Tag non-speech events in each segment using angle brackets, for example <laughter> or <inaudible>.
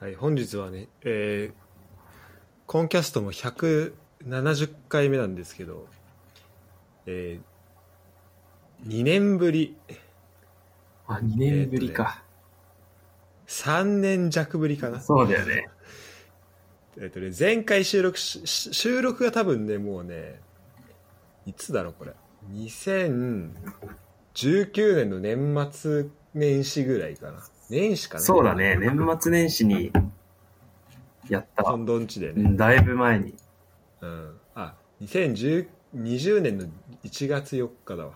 はい、本日はね、えー、コンキャストも170回目なんですけど、えー、2年ぶり、あ、2年ぶりか。3年弱ぶりかな。そうだよね。<laughs> えっとね、前回収録し、し収録が多分ね、もうね、いつだろう、これ。2019年の年末年始ぐらいかな。年始かな。そうだね。年末年始にやった。本土んちでね。うんだいぶ前に。うん。あ、2020年の1月4日だわ。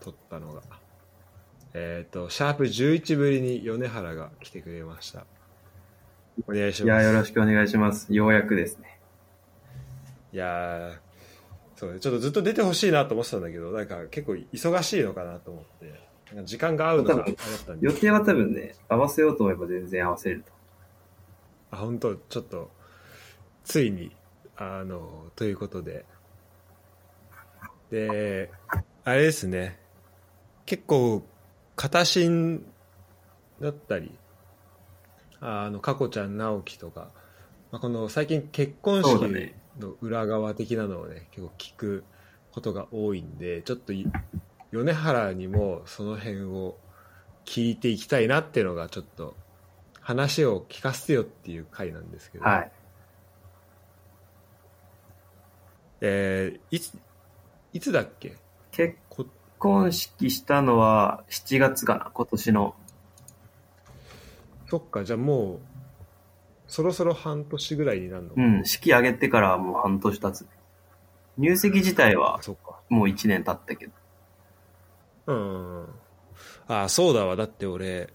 撮ったのが。えっ、と、シャープ11ぶりに米原が来てくれました。お願いしいや、ます。よろしくお願いします。ようやくですね。いやーそうね、ちょっとずっと出てほしいなと思ってたんだけど、なんか結構忙しいのかなと思って、時間が合うのがあったんで。予、定は多分ね、合わせようと思えば全然合わせれると。あ、本当？ちょっと、ついに、あの、ということで、で、あれですね、結構、片新だったり、あの、かこちゃん、直樹とか、まあ、この最近結婚式の裏側的なのをね、結構聞くことが多いんで、ちょっとい、米原にもその辺を聞いていきたいなっていうのが、ちょっと、話を聞かせてよっていう回なんですけど、はい。えーいつ、いつだっけ？結こ婚式したのは7月かな、今年の。そっか、じゃあもう、そろそろ半年ぐらいになるのかうん、式挙げてからはもう半年経つ。入籍自体は。もう1年経ったけど。うん。あ、そうだわ。だって俺、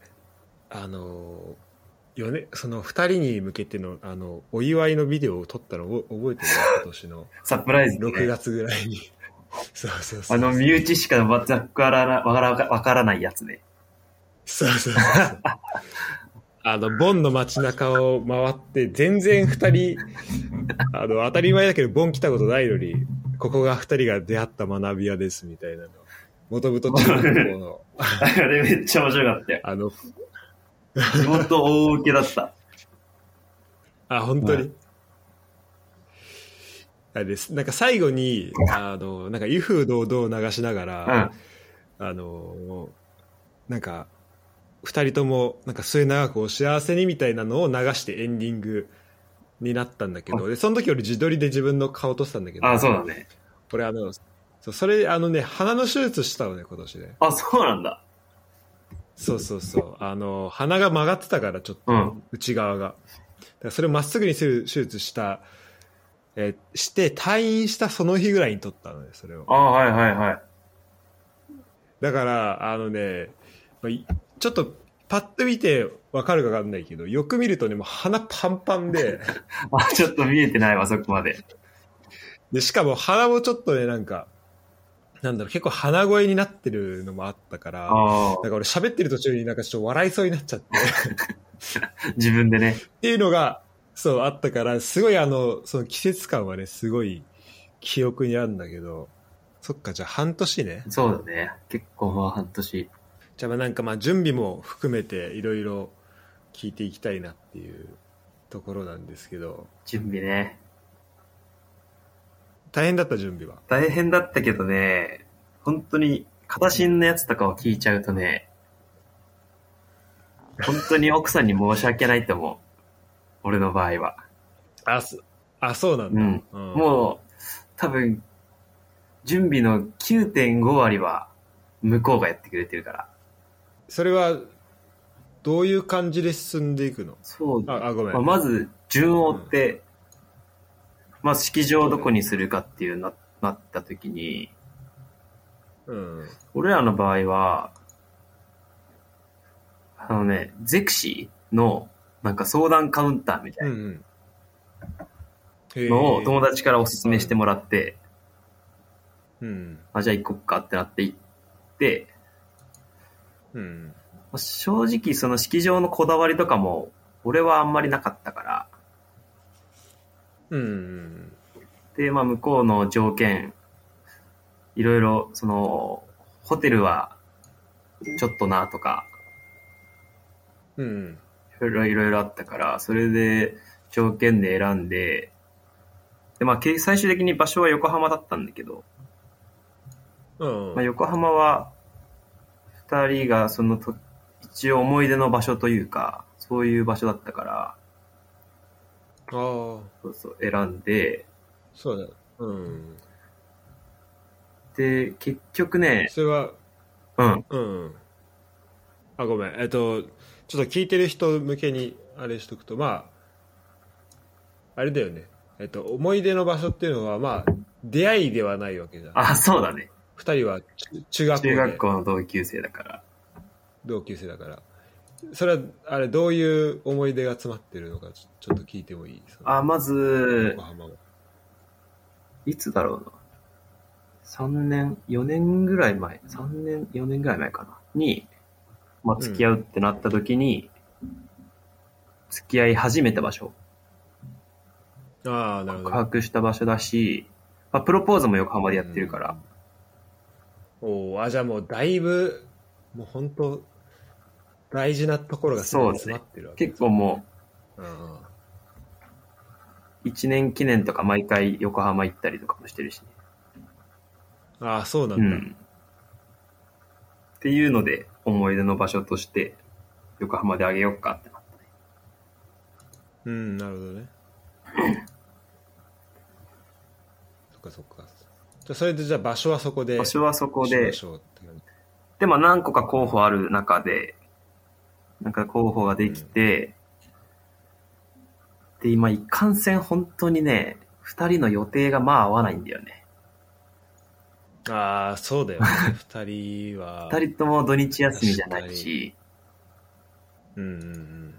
あの、よね、その二人に向けての、あの、お祝いのビデオを撮ったのを覚えてる今年の <laughs> サプライズで、6ね。月ぐらいに。<laughs> そうそうそう。あの、身内しかわからなわからわからないやつね。そうそうそうそう。<laughs> あの、ボンの街中を回って、全然二人、あの、当たり前だけど、ボン来たことないのに、ここが二人が出会った学び屋です、みたいなの。元々中学校の、あれめっちゃ面白かったよ。あの、地元大受けだった。<laughs> あ、本当に、はいあれです。なんか最後に、あの、なんか、威風堂々流しながうら、ん。あの、なんか、二人とも、なんか末永くお幸せにみたいなのを流してエンディングになったんだけど、で、その時俺自撮りで自分の顔撮ってたんだけど、あ、そうだね。俺あの、そうそれ、あのね、鼻の手術したのね、今年で。あ、そうなんだ。そうそうそう。あの、鼻が曲がってたから、ちょっと、うん内側が。だからそれをまっすぐにする手術した、えーして、退院したその日ぐらいに撮ったのね、それを。あはいはいはい。だから、あのね、ちょっと、パッと見てわかるかわかんないけど、よく見るとね、もう鼻パンパンで、<laughs> あ、ちょっと見えてないわ、そこまで。で、しかも鼻もちょっとね、なんか、なんだろう、結構鼻声になってるのもあったから、ああなんか俺喋ってる途中になんかちょっと笑いそうになっちゃって、<laughs> 自分でね。っていうのが、そう、あったから、すごいあの、その季節感はね、すごい記憶にあるんだけど、そっか、じゃあ半年ね。そうだね。結婚は半年。じゃあまあなんかまあ準備も含めていろいろ聞いていきたいなっていうところなんですけど、準備ね。大変だった準備は。大変だったけどね、本当に、片新のやつとかを聞いちゃうとね、本当に奥さんに申し訳ないと思う。俺の場合は。あ、そあそうなんだ。うんうんもう、多分、準備の9.5割は向こうがやってくれてるから。それは、どういう感じで進んでいくの？そうあ、あごめん。まあ、まず、順を追って、まず式場をどこにするかっていうな、なった時に、うん。俺らの場合は、あのね、ゼクシーの、なんか相談カウンターみたいなのをー友達からおすすめしてもらって、うん。あ、じゃあ行こっかってなって行って、うん。まあ正直その式場のこだわりとかも、俺はあんまりなかったから、うん。で、まあ向こうの条件、いろいろ、その、ホテルは、ちょっとなとか、うん。いろいろいろいろあったから、それで条件で選んで、で、まあ、け最終的に場所は横浜だったんだけど、うん。まあ、横浜は、二人がそのと、一応思い出の場所というか、そういう場所だったから、そうそう、選んで、そうだ。うん。で、結局ね、それは、うん、うん。あ、ごめん。えっと、ちょっと聞いてる人向けにあれしとくと、まあ、あれだよね。えっと、思い出の場所っていうのは、まあ、出会いではないわけじゃん。あ、そうだね。二人は中中学校で中学校の同級生だから。同級生だから。それは、あれ、どういう思い出が詰まってるのか、ちょっと聞いてもいいそのあ、まず横、浜は。いつだろうな。3年、4年ぐらい前、3年、4年ぐらい前かな。に、まあ、付き合うってなった時に、付き合い始めた場所、ああ、なるほ告ど。白した場所だし、まあ、プロポーズも横浜でやってるから、おおあ、じゃあもうだいぶ、もう本当大事なところがすごい詰まってるわけ結構もうんうんう、1年記念とか毎回横浜行ったりとかもしてるしね。ああ、そうなだ。うんん。っていうので、思い出の場所として、横浜であげようかってなったね。うん、なるほどね。<coughs> そっかそっか。じゃあそれでじゃあ場所はそこで。場所はそこでし、ましょうって感じでも何個か候補ある中で、なんか候補ができて、で、今、一貫戦本当にね、二人の予定がまあ合わないんだよね。ああ、そうだよね。<laughs> 二人は。二人とも土日休みじゃないし、うんうんうん。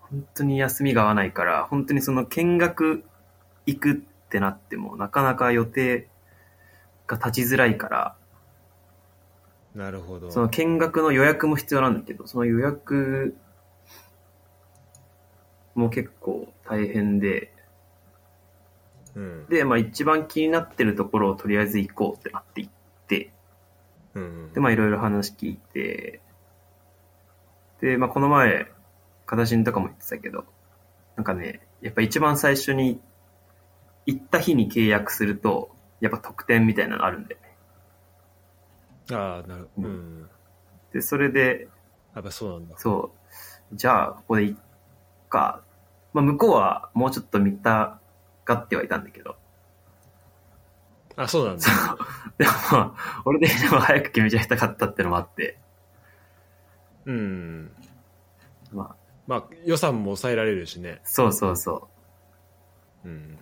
本当に休みが合わないから、本当にその見学行くってなっても、なかなか予定が立ちづらいから、なるほど。その見学の予約も必要なんだけど、その予約も結構大変で、うん。で、まあ一番気になってるところをとりあえず行こうってなって行って、うんうん。で、まあいろいろ話聞いて、で、まあこの前、形にとかも言ってたけど、なんかね、やっぱ一番最初に行った日に契約すると、やっぱ特典みたいなのあるんだよね。ああ、なるほど。う。うんで、それで、やっぱそうなんだ。そう、じゃあここで行っか。まあ向こうはもうちょっと見たがってはいたんだけど、あ、そうなんだ。でもまあ、俺的にも早く決めちゃいたかったってのもあって、うん。まあ、まあ、予算も抑えられるしね。そうそうそうん。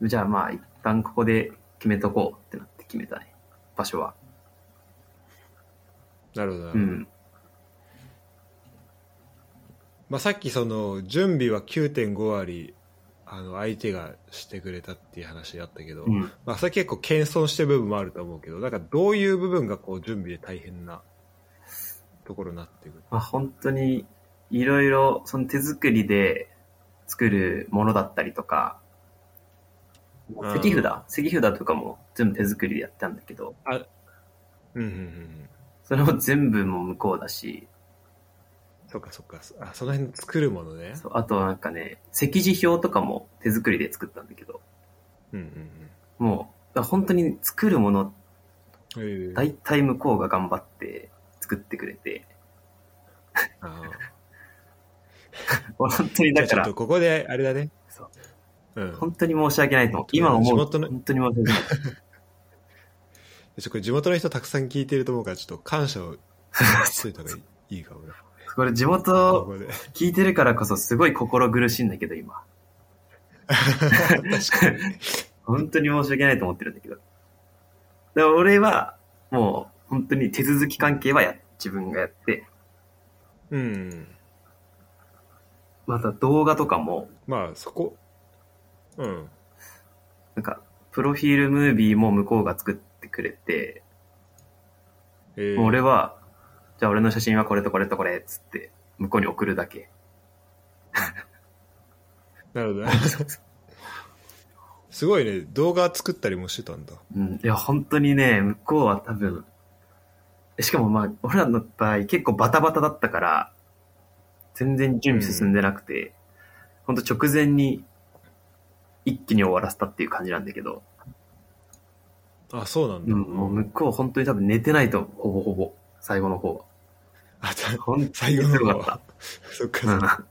う。じゃあまあ一旦ここで決めとこうってなって決めたね。場所は。なるほどな。うん。まあ、さっきその、準備は9.5割、あの、相手がしてくれたっていう話あったけど、うん。まあ、それ結構謙遜してる部分もあると思うけど、なんかどういう部分がこう、準備で大変なところになってくる？まあ本当にいろいろその手作りで作るものだったりとか、うん石札石札とかも全部手作りでやったんだけど、うんうんうんうん。それも全部もう向こうだし、そっかそっか。あ、その辺作るものね。そうあとなんかね、席次表とかも手作りで作ったんだけど、うんうんもう、だから本当に作るもの、うん。ええ大体向こうが頑張って作ってくれて、あー <laughs> 本当にだからじゃあちょっと、ここで、あれだね。そううん。本当に申し訳ないと思う。今思うと、地元の本当に申し訳ない。ちょこれ地元の人たくさん聞いてると思うから、ちょっと感謝を <laughs> しといた方がいいかもな。これ地こ元。聞いてるからこそすごい心苦しいんだけど、今。<laughs> 確かに。<laughs> 本当に申し訳ないと思ってるんだけど。でも俺は、もう、本当に手続き関係はや、自分がやって、うん。また動画とかも、まあ、そこ。うん。なんか、プロフィールムービーも向こうが作ってくれて、えー俺は、じゃあ俺の写真はこれとこれとこれ、つって、向こうに送るだけ。<laughs> なるほどね。<laughs> すごいね。動画作ったりもしてたんだ。うん。いや、本当にね、向こうは多分、しかもまあ、俺らの場合結構バタバタだったから、全然準備進んでなくて、ほんと直前に一気に終わらせたっていう感じなんだけど、あ、そうなんだ。うん、もう向こう本当に多分寝てないと、ほぼほぼ、最後の方は。あ、じゃあ本当に最後の方は。<laughs> そっかた。そあ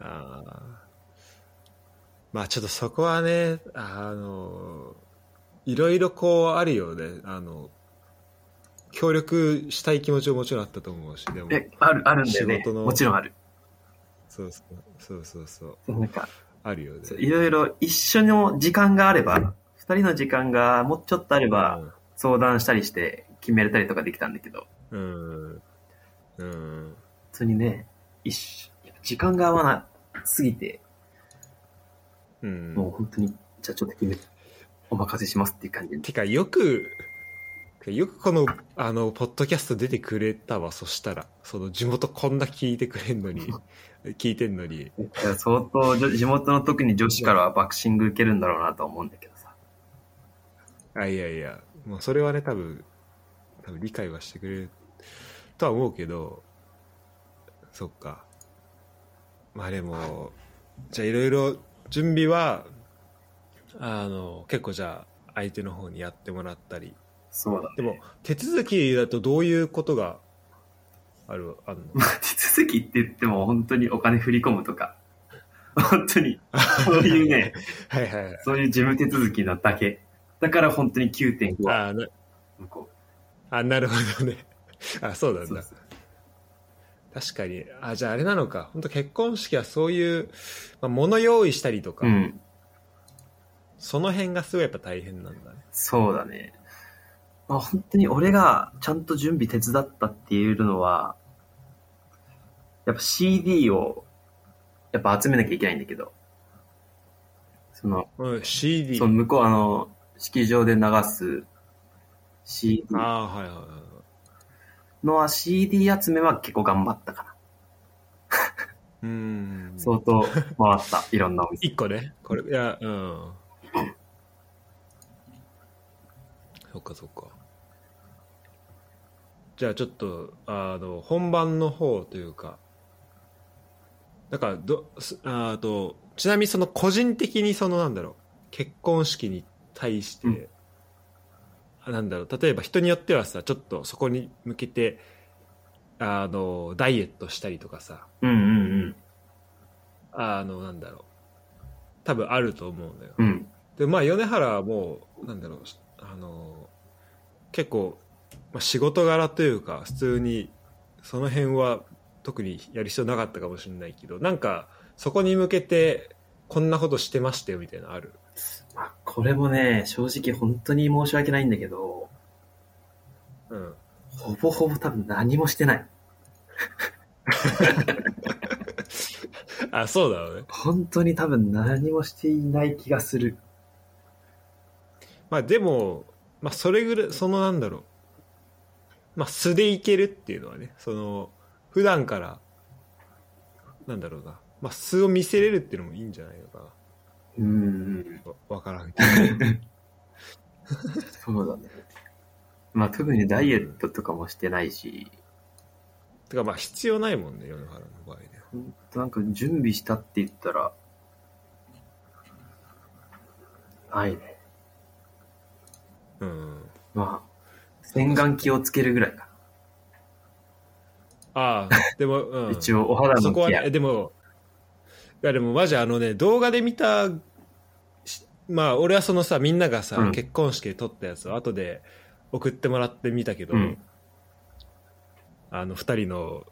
あ。まあちょっとそこはね、あの、いろいろこうあるよね。あの、協力したい気持ちももちろんあったと思うし、でも、え、ある、あるんだよね仕。事のもちろんある。そうそう、そうそうそう、なんか、あるよね。いろいろ一緒の時間があれば、二人の時間がもうちょっとあれば、相談したりして決めれたりとかできたんだけど、うん。うん。うん。普通にね、一緒、時間が合わなすぎて、うん。もう本当に、じゃあちょっと決め、お任せしますっていう感じで。てか、よく、よくこの、あの、ポッドキャスト出てくれたわ、そしたら。その、地元こんな聞いてくれんのに、<laughs> 聞いてんのに。相当地元の特に女子からはバクシング受けるんだろうなとは思うんだけどさ。あ、いやいや、もうそれはね、多分、多分理解はしてくれるとは思うけど、そっか。まあでも、じゃあいろいろ準備は、あの、結構じゃあ、相手の方にやってもらったり。そうだ、ね。でも、手続きだとどういうことがある、あるの？まあ、手続きって言っても本当にお金振り込むとか、本当に、そういうね、<laughs> はいはいはい。そういう事務手続きなだけ。だから本当に9.5はあな向こあ、なるほどね。あ、そうなう。んだ。確かに。あ、じゃああれなのか。本当結婚式はそういう、まあ、物用意したりとか、うん。その辺がすごいやっぱ大変なんだね。そうだね。まあ本当に俺がちゃんと準備手伝ったっていうのは、やっぱ CD をやっぱ集めなきゃいけないんだけど、その、うん、CD。その向こうあの、式場で流す CD ああ、はいはいはい。のは CD 集めは結構頑張ったかな。うーん。相当回った、いろんなお店。一個ね。これ、いや、うん。そっかそっか。じゃあちょっと、あの、本番の方というか、だからど、すあと、ちなみにその個人的にそのなんだろう、結婚式に対して、うんあなんだろう、例えば人によってはさ、ちょっとそこに向けて、あの、ダイエットしたりとかさ、うんうんあの、なんだろう。多分あると思うんだよ。うん。うん。で、まあ、米原はもう、なんだろう、あの、結構、まあ、仕事柄というか、普通に、その辺は特にやる必要なかったかもしれないけど、なんか、そこに向けて、こんなことしてましたよ、みたいなのある？まあ、これもね、正直本当に申し訳ないんだけど、うん。ほぼほぼ多分何もしてない。<laughs> あ、そうだろうね。本当に多分何もしていない気がする。まあ、でも、まあ、それぐらい、そのなんだろう。まあ、素でいけるっていうのはね、その、普段から、なんだろうな。まあ、素を見せれるっていうのもいいんじゃないのかな。うん。わわからんけど。そうだね。まあ特にダイエットとかもしてないし、てかまあ必要ないもんね、米原の場合ね。ほんとなんか準備したって言ったら、ないね。うん。まあ、洗顔気をつけるぐらいかああ、でも、うな。ん。一応お肌そこはのケア。ね、でも、いやでもマジあのね、動画で見た、しまあ俺はそのさ、みんながさ、うん結婚式で撮ったやつを後で送ってもらってみたけど、うんあの二人の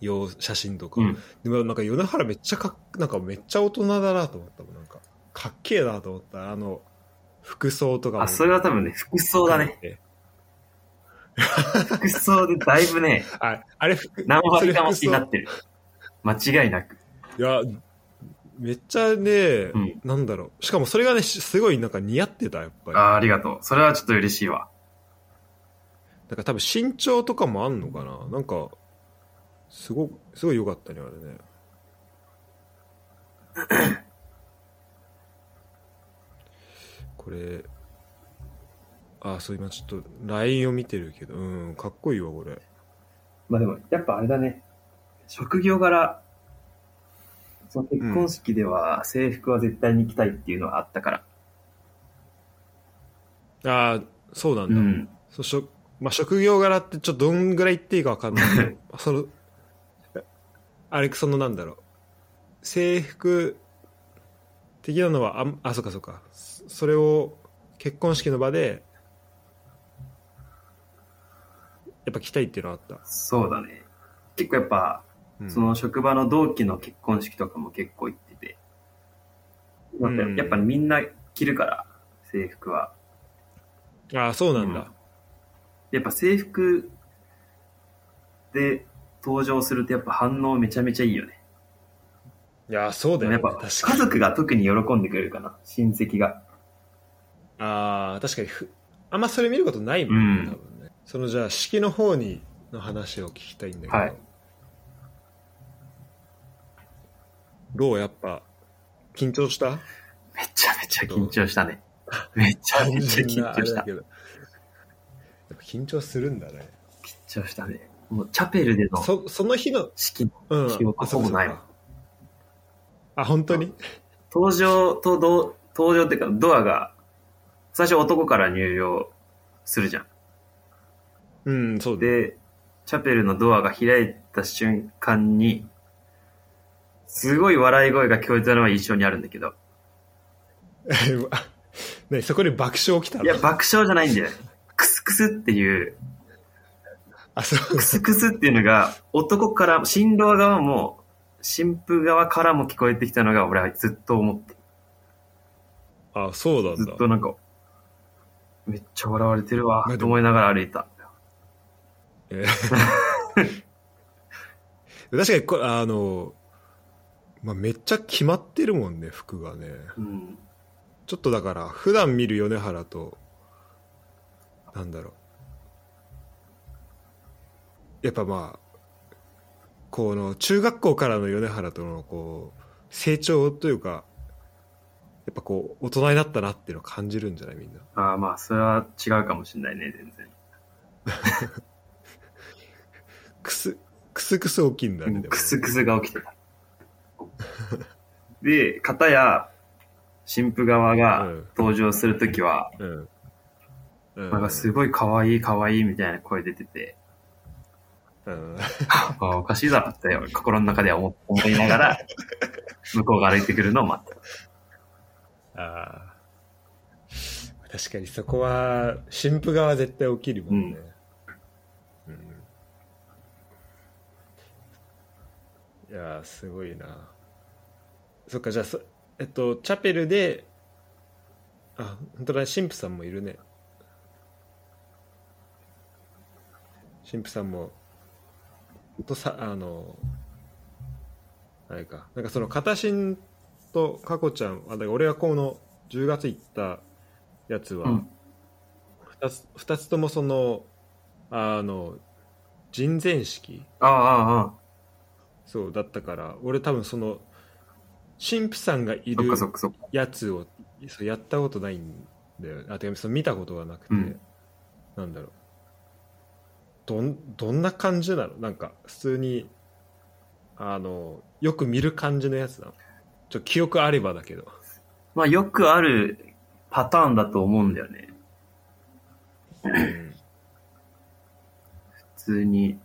用写真とか、うん。でもなんか米原めっちゃかっなんかめっちゃ大人だなと思ったもんなんかかっけえなと思ったあの服装とかもあ、それは多分ね、服装だね。服装でだいぶね、<laughs> ああれ服何割かしになってる。間違いなく。いやめっちゃね、うんなんだろうしかもそれがねしすごいなんか似合ってたやっぱりああ、ありがとう。それはちょっと嬉しいわ。なんか多分身長とかもあんのかななんかすごすごい良かったねあれね <coughs> これあそう今ちょっと LINE を見てるけどうんかっこいいわこれまあでも、やっぱあれだね。職業柄、その結婚式では制服は絶対に着たいっていうのはあったから。ああ、そうなんだ。うん。そうしょまあ、職業柄ってちょっとどんぐらい言っていいかわかんないけど <laughs> そのあれそのなんだろう制服的なのはあんあそうかそうかそそれを結婚式の場でやっぱ着たいっていうのはあった、そうだね。結構やっぱ、うんその職場の同期の結婚式とかも結構行ってて。やっぱうんやっぱみんな着るから、制服は。ああそうなんだ、やっぱ制服で登場するとやっぱ反応めちゃめちゃいいよね。いやそうだよねやっぱ家族が特に喜んでくれるかな。親戚が。ああ確かにふあんまそれ見ることないもんね、うん多分ねそのじゃあ式の方にの話を聞きたいんだけど、はいどうやっぱ緊張した？めちゃめちゃ緊張したね。めちゃめちゃ緊張した。緊張するんだね。緊張したね。もうチャペルでのそその日の式のうん。記憶ほぼない。そうかあ本当に？登場とど登場っていうかドアが、最初男から入場するじゃん。うんそうだで、チャペルのドアが開いた瞬間に、すごい笑い声が聞こえたのは印象にあるんだけど、<laughs> ねそこで爆笑起きたの？いや、爆笑じゃないんだよ。クスクスっていう、あそう。クスクスっていうのが、男から、新郎側も、新婦側からも聞こえてきたのが、俺はずっと思って、あそうなんだ。ずっとなんか、めっちゃ笑われてるわと思いながら歩いた。えー。<laughs> 確かにこあの、まあ、めっちゃ決まってるもんね服がねうん。ちょっとだから普段見る米原となんだろうやっぱまあこの中学校からの米原とのこう成長というかやっぱこう大人になったなっていうのを感じるんじゃないみんなああ、まあ、それは違うかもしれないね、全然。くすくすくす起きんだね、でもねクスクスが起きてた。で、片や、新婦側がうん。登場するときは、うん、うん、なんかすごい可愛い可愛いみたいな声出てて、うん。<laughs> あおかしいだろって心の中では思思いながら、<laughs> 向こうが歩いてくるのを待ってた。ああ確かにそこは新婦側絶対起きるもんね、うん。いやーすごいなそっかじゃあそえっとチャペルであ本当だ神父さんもいるね。神父さんもとさあのあれか。なんかその片新と佳子ちゃんあだから俺がこの10月行ったやつは、うん。二つ二つともそのあの人前式ああ、ああ、そうだったから俺多分その神父さんがいる。やつをそうやったことないんだよあてかその見たことがなくて、うん。なんだろう。どんどんな感じなの？なんか普通にあのよく見る感じのやつなの？ちょ記憶あればだけど。まあよくあるパターンだと思うんだよね。うん。普通に、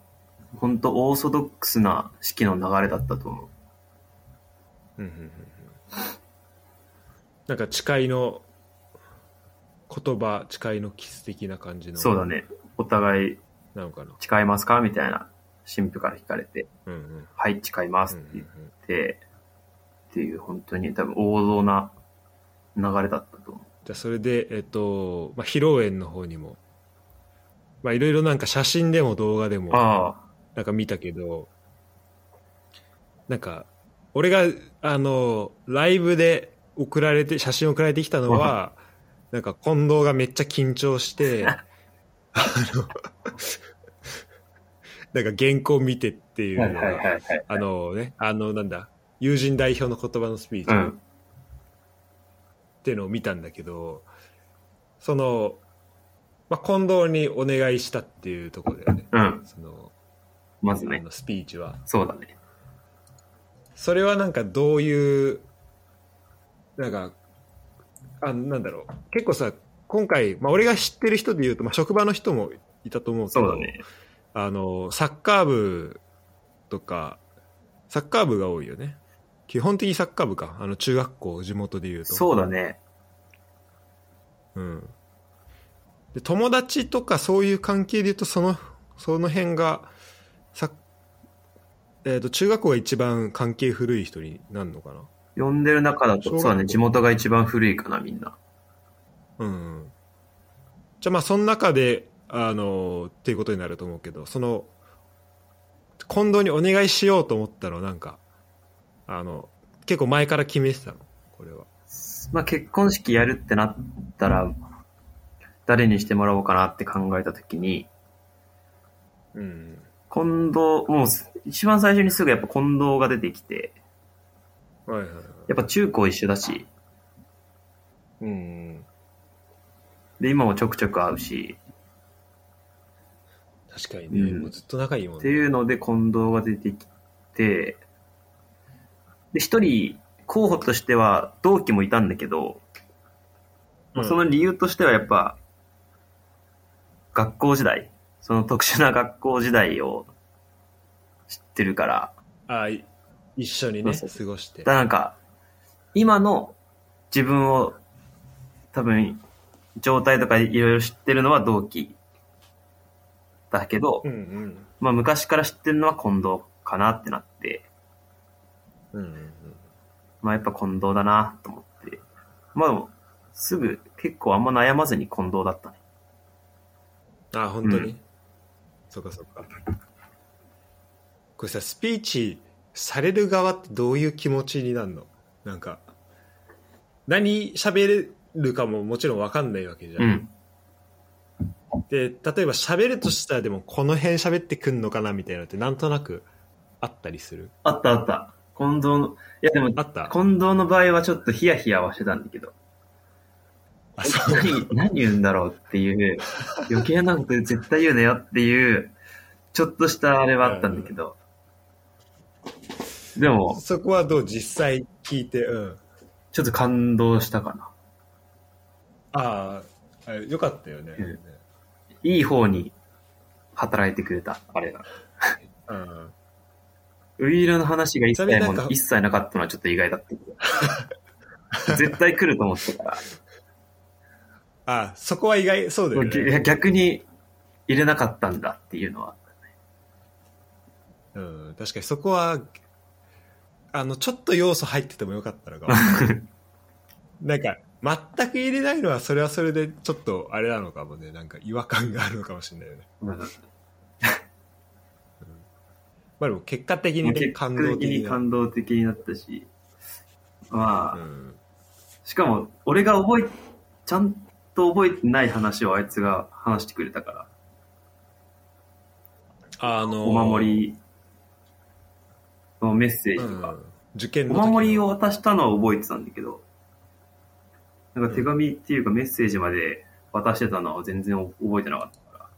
本当オーソドックスな式の流れだったと思う。うんうんうん。うんなんか誓いの言葉誓いのキス的な感じの。そうだね。お互いなのかな誓いますか？みたいな、新婦から聞かれて、うんうん。はい、誓いますって言っうんうんうん。て、っていう本当に多分王道な流れだったと思う。じゃあそれでえっと、まあ、披露宴の方にもまあいろいろなんか写真でも動画でもあ。なんか見たけどなんか俺があのライブで送られて写真送られてきたのはなんか近藤がめっちゃ緊張して <laughs> あの <laughs> なんか原稿見てっていうあ。のはいはいはいはい。あのねあのなんだ友人代表の言葉のスピーチっうん。ていうのを見たんだけどその、まあ、近藤にお願いしたっていうところだよねうん。そのまずね。あのスピーチは。そうだね。それはなんかどういう、なんか、あなんだろう。結構さ、今回、まあ俺が知ってる人で言うと、まあ職場の人もいたと思うけど、そうだね。あの、サッカー部とか、サッカー部が多いよね。基本的にサッカー部か。あの中学校、地元で言うと。そうだね。うん。で、友達とかそういう関係で言うと、その、その辺が、さ、えっ、と、中学校が一番関係古い人になるのかな？呼んでる中だと、そうだね。地元が一番古いかな、みんな。うん。じゃあまあ、その中で、あの、っていうことになると思うけど、その、近藤にお願いしようと思ったの、なんか、あの、結構前から決めてたの、これは。まあ結婚式やるってなったら、誰にしてもらおうかなって考えたときに、うん。近藤、もう一番最初にすぐやっぱ近藤が出てきて、はいはいはい。やっぱ中高一緒だし、うん。で、今もちょくちょく会うし、確かにね、うん。もうずっと仲いいもんっていうので近藤が出てきて、で、一人候補としては同期もいたんだけど、まあその理由としてはやっぱ、学校時代、その特殊な学校時代を知ってるから、あい一緒にね、過ごしてだ。なんか、今の自分を多分、状態とかいろいろ知ってるのは同期だけど、うんうん。まあ昔から知ってるのは近藤かなってなって、うんうんうん。まあやっぱ近藤だなと思って、まあすぐ結構あんま悩まずに近藤だったね。あ、本当に、うんそっかそっか。これさ、スピーチされる側ってどういう気持ちになるの？なんか、何喋れるかももちろんわかんないわけじゃ。うんん。で、例えば喋るとしたらでもこの辺喋ってくんのかなみたいなのってなんとなくあったりする？あったあった。近藤の、いやでも、あった？近藤の場合はちょっとヒヤヒヤはしてたんだけど。何、何言うんだろうっていう、余計なこと絶対言うなよっていう、ちょっとしたあれはあったんだけど、でも、そこはどう実際聞いて、うん。ちょっと感動したかな。ああ、あよかったよね。うんいい方に働いてくれた、あれが。うん。ウィールの話が一切も一切なかったのはちょっと意外だったけど。絶対来ると思ってたから。あ、そこは意外、そうだよね。逆に入れなかったんだっていうのは。うん、確かにそこは、あの、ちょっと要素入っててもよかったのかも。<laughs> なんか、全く入れないのは、それはそれで、ちょっと、あれなのかもね。なんか、違和感があるのかもしれないよね。うんまあでも、結果的にね、結感果的に動的な。感動的になったし、まあ、うん。しかも、俺が覚え、ちゃんと覚えてない話をあいつが話してくれたから、あのーお守り。のメッセージうんとか、受験のお守りを渡したのは覚えてたんだけど、なんか手紙っていうかメッセージまで渡してたのは全然覚えてなかったか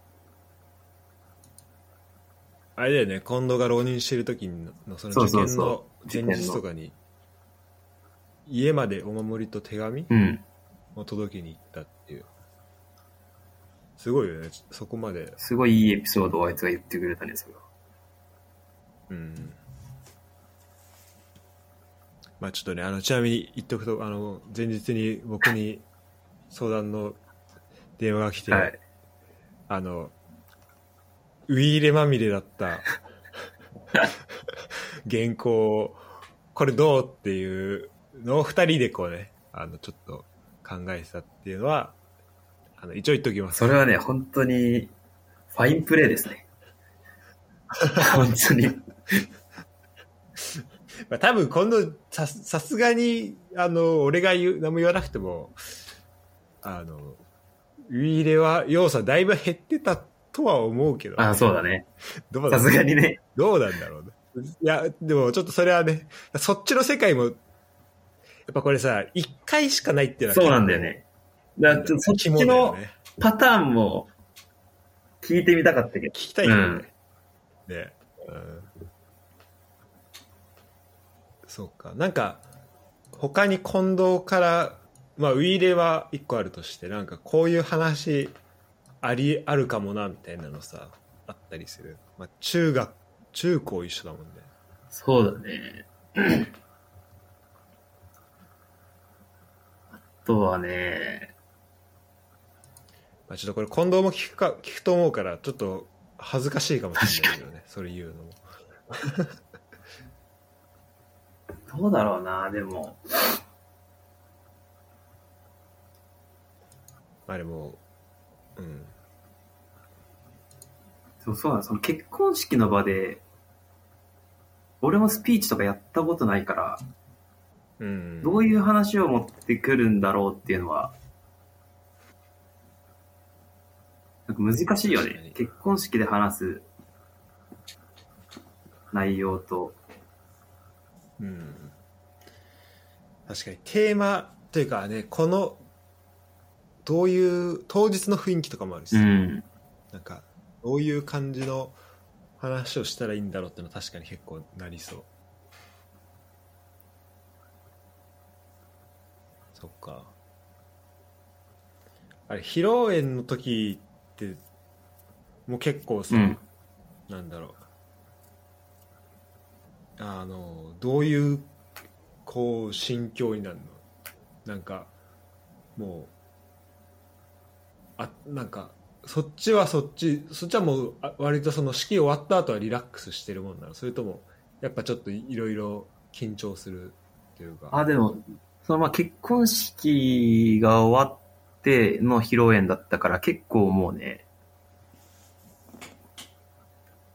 ら。あれだよね、近藤が浪人してる時の、その受験の前日とかに、家までお守りと手紙？うん。を届けに行ったっていう。すごいよね、そこまで。すごいいいエピソードをあいつが言ってくれたね、それは。うん。まあちょっとね、あの、ちなみに言っとくと、あの、前日に僕に相談の電話が来て、はい。あの、ウイーレまみれだった <laughs> 原稿を、これどうっていうのを二人でこうね、あの、ちょっと考えてたっていうのは、あの、一応言っときます。それはね、本当に、ファインプレーですね。<laughs> 本当に。まあ、多分今度さ、さすがに、あの、俺が言う、何も言わなくても、あの、ウイーレは要素はだいぶ減ってたとは思うけど、ああ、そうだね。さどうだすがにね。どうなんだろうね。いや、でもちょっとそれはね、そっちの世界も、やっぱこれさ、一回しかないっていうのはそうなんだよね。だかそっちのね。パターンも聞いてみたかったけど。聞。きたいよね。ねうんそうかなんか他に近藤からまあウイイレは一個あるとしてなんかこういう話ありあるかもなみたいなのさあったりする、まあ、中学中高一緒だもんねそうだね。とはね、まあ、ちょっとこれ近藤も聞くか聞くと思うからちょっと恥ずかしいかもしれないけどね。それ言うのも。<laughs> どうだろうな、でも。まあでもうん。そうそうなのその結婚式の場で、俺もスピーチとかやったことないから、うん。どういう話を持ってくるんだろうっていうのは、なんか難しいよね。結婚式で話す内容と、うん。確かにテーマというかねこのどういう当日の雰囲気とかもあるしさ、うん。なんかどういう感じの話をしたらいいんだろうってのは確かに結構なりそうそっか。あれ披露宴の時ってもう結構さ、うん。なんだろう。あのどういうこう心境になるの？なんかもうあなんかそっちはそっちそっちはもうあ割とその式終わった後はリラックスしてるもんなの？それともやっぱちょっといろいろ緊張するっていうか？あ、でも、そのまあ結婚式が終わっての披露宴だったから結構もうね、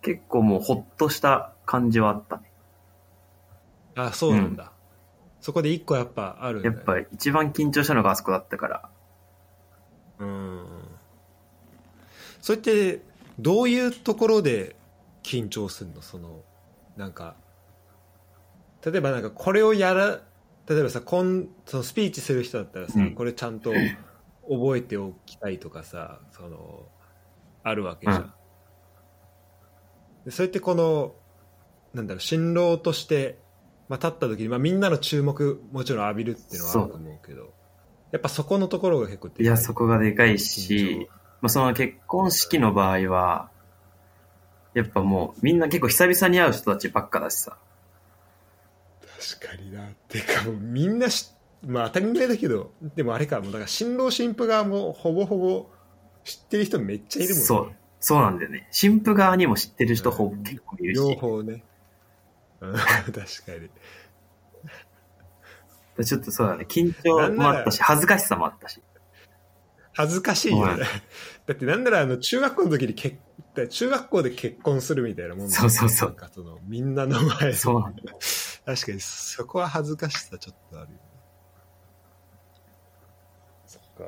結構もうほっとした感じはあったね。あそうなんだ、そこで一個やっぱあるんだよやっぱ一番緊張したのがあそこだったから。うんそれってどういうところで緊張するの？そのなんか例えばなんかこれをやら例えばさこんそのスピーチする人だったらさ、うん。これちゃんと覚えておきたいとかさそのあるわけじゃん、うん。でそれってこのなんだろう新郎として、まあ、立った時に、まあ、みんなの注目もちろん浴びるっていうのはあると思うけどやっぱそこのところが結構でかい。や、そこがでかい緊し、まあ、その結婚式の場合は、やっぱもうみんな結構久々に会う人たちばっかだしさ。確かになてかもうみんなしまあ当たり前だけどでもあれかもうだから新郎新婦側もほぼほぼ知ってる人めっちゃいるもんねそう。そうなんだよね。新婦側にも知ってる人うんほぼ結構いる両し。方ねうん確かに <laughs> ちょっとそうだね。緊張もあったし、恥ずかしさもあったし。恥ずかしいよはいねだってなんならあの中学校の時に結中学校で結婚するみたいなもんそうそうそうなんかそのみんなの前でそうなんだよ。確かにそこは恥ずかしさちょっとあるよね。そっか。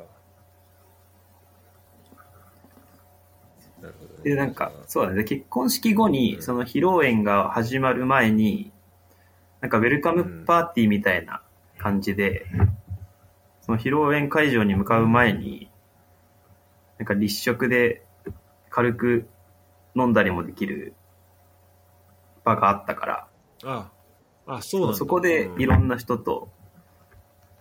なるほどね。で、なんか、そうだね。で結婚式後うに、ん。その披露宴が始まる前に、なんかウェルカムパーティーみたいな感じで、その披露宴会場に向かう前に、なんか立食で軽く飲んだりもできる場があったから、ああそうなんだ。そこでいろんな人と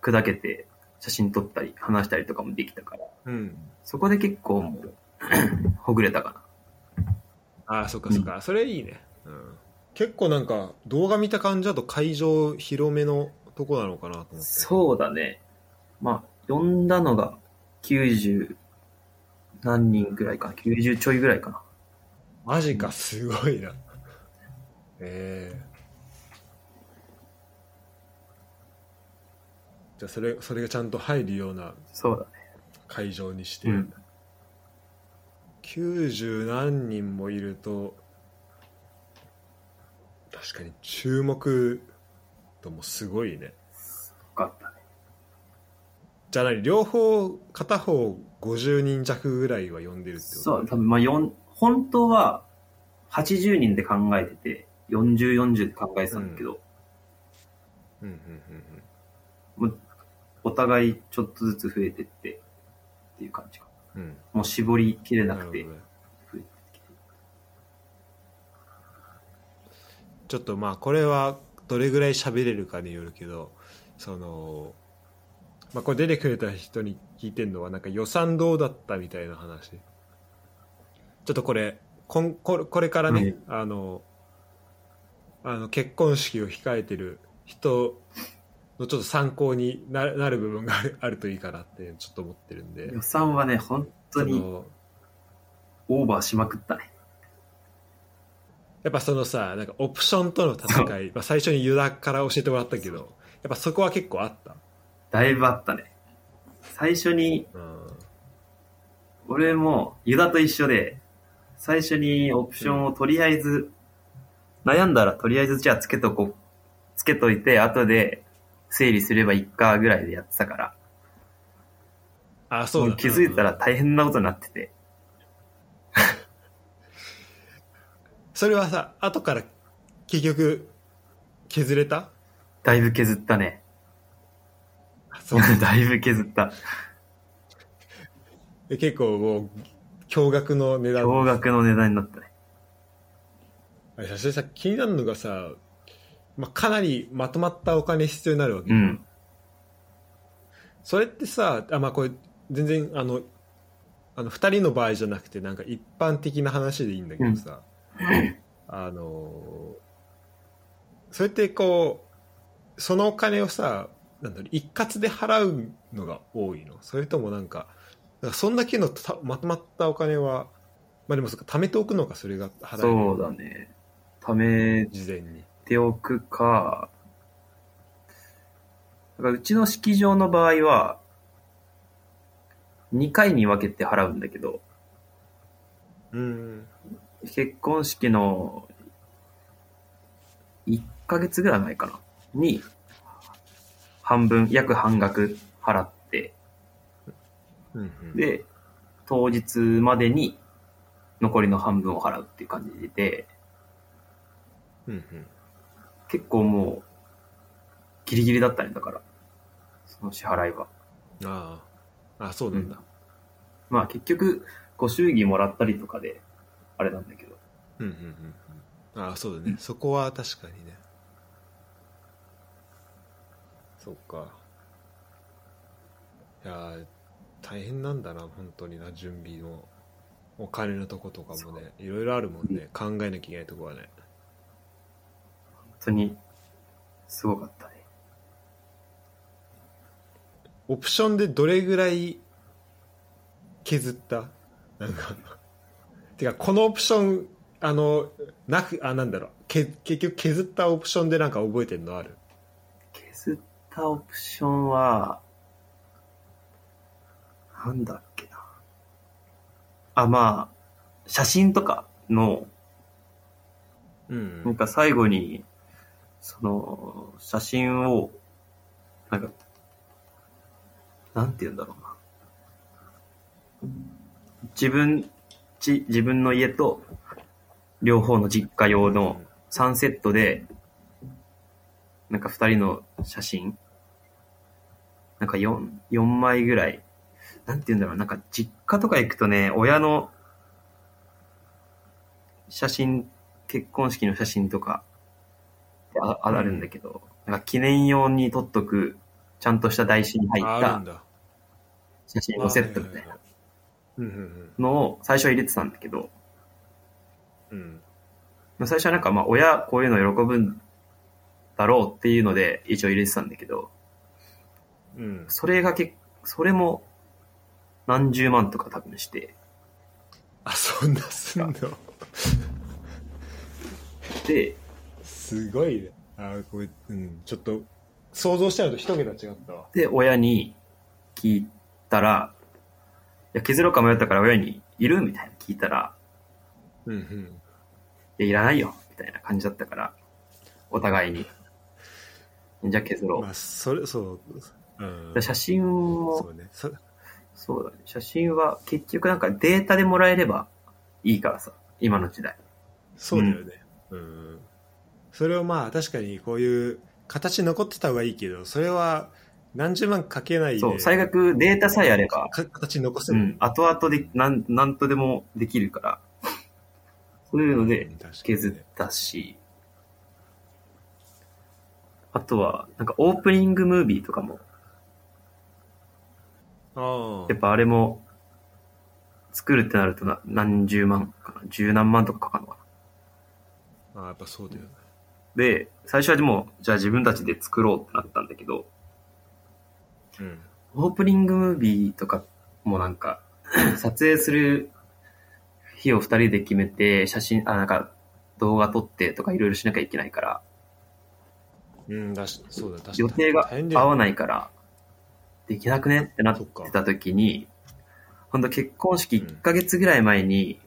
砕けて写真撮ったり話したりとかもできたから、うん。そこで結構もう、<clears throat> ほぐれたかな。ああそっかそっか、それいいね、うん、結構なんか動画見た感じだと会場広めのとこなのかなと思って。そうだね。まあ、呼んだのが90何人ぐらいかな。90ちょいぐらいかな。マジか。すごいな。ええじゃあそれそれがちゃんと入るような。会場にして、うん。90何人もいると確かに注目度もすごいねよかったね。じゃあ何両方片方50人弱ぐらいは呼んでるってこと？そう、多分まあ、四本当は80人で考えてて、40、40で考えてたんだけど、うんうんうんもうお互いちょっとずつ増えてってっていう感じかな。うんうんもう絞りきれなくてね増えてきて。ちょっとまあこれはどれぐらい喋れるかによるけどその、まあ、これ出てくれた人に聞いてるのはなんか予算どうだったみたいな話ちょっとこれこんこれこれからね、あのあの結婚式を控えてる人のちょっと参考になる部分があるといいかなってちょっと思ってるんで。予算はね、本当にオーバーしまくったね。やっぱそのさなんかオプションとの戦い、まあ、最初にユダから教えてもらったけどやっぱそこは結構あった、だいぶあったね。最初に、うん、俺もユダと一緒で、最初にオプションをとりあえず、悩んだらとりあえずじゃあつけとこう、つけといて、後で整理すればいいかぐらいでやってたから、あそう気づいたら大変なことになってて、<laughs> それはさ後から結局削れた？だいぶ削ったね。あそう <laughs> だいぶ削った。で <laughs> 結構もう驚愕の値段驚愕の値段になったね。あれさそれさ気になるのがさ、まあ、かなりまとまったお金必要になるわけ、うん。それってさあまあこれ全然あのあの2人の場合じゃなくてなんか一般的な話でいいんだけどさ、あのそれってこうそのお金をさなんだろう一括で払うのが多いの。それともなんかそんだけのたまとまったお金はまあでもそ貯めておくのかそれが払えるそうだね。貯め事前にておくか、だからうちの式場の場合は、2回に分けて払うんだけど、うん。結婚式の1ヶ月ぐらい前かなに、半分、約半額払って、うんうん。で、当日までに残りの半分を払うっていう感じで、うんうん結構もう、ギリギリだったね、だから。その支払いは。ああ。あそうなんだ、まあ結局、ご祝儀もらったりとかで、あれなんだけど。うんうんうんうん。ああそうだね、そこは確かにね。そっか。いやー大変なんだな本当にな準備のお金のとことかもね。いろいろあるもんね。考えなきゃいけないとこはね。本当に、すごかったね。オプションでどれぐらい削った？なんかてかこのオプションあのなくあなんだろう。け結局削ったオプションでなんか覚えてるのある？削ったオプションは、なんだっけな。あ、まあ、写真とかの、うん。なんか最後に、その、写真を、なんか、なんて言うんだろうな。自分、ち、自分の家と、両方の実家用の3セットで、なんか2人の写真、なんか4、4枚ぐらい、なんて言うんだろう、なんか実家とか行くとね、親の写真、結婚式の写真とか、ああるんだけど、なんか記念用に撮っとく、ちゃんとした台紙に入った写真のセットみたいなのを最初は入れてたんだけど、うん。うん最初はなんかまあ親こういうの喜ぶんだろうっていうので一応入れてたんだけど、うん。それがけそれも何十万とか多分して、あそんなすんの？で、すごい。ねあこれ、うん、ちょっと想像したのと一桁違ったわ。で、親に聞いたら、いや、削ろうか迷ったから親にいる？みたいな聞いたら、うんうんいや、いらないよみたいな感じだったから、お互いに。じゃあ削ろう。まあそれそううん。で写真もそうね。そそうだね。写真は結局なんかデータでもらえればいいからさ、今の時代。そうだよね。うん、それをまあ確かにこういう形残ってた方がいいけどそれは何十万かけないでそう、最悪データさえあれば、か形残せる、うん、後々で、なん、なんとでもできるから、<laughs> そういうので削ったし、あとは、なんかオープニングムービーとかも、あやっぱあれも、作るってなるとな何十万かな。十何万とかかかるのかな。あ。あやっぱそうだよね。で、最初はでも、じゃあ自分たちで作ろうってなったんだけど、うん。オープニングムービーとかもなんか、<clears throat> 撮影する日を二人で決めて、写真、あ、なんか動画撮ってとかいろいろしなきゃいけないから、うん、だし、そうだ、確かに。予定が合わないから、できなくねってなってた時に、ほんと結婚式1ヶ月ぐらい前に、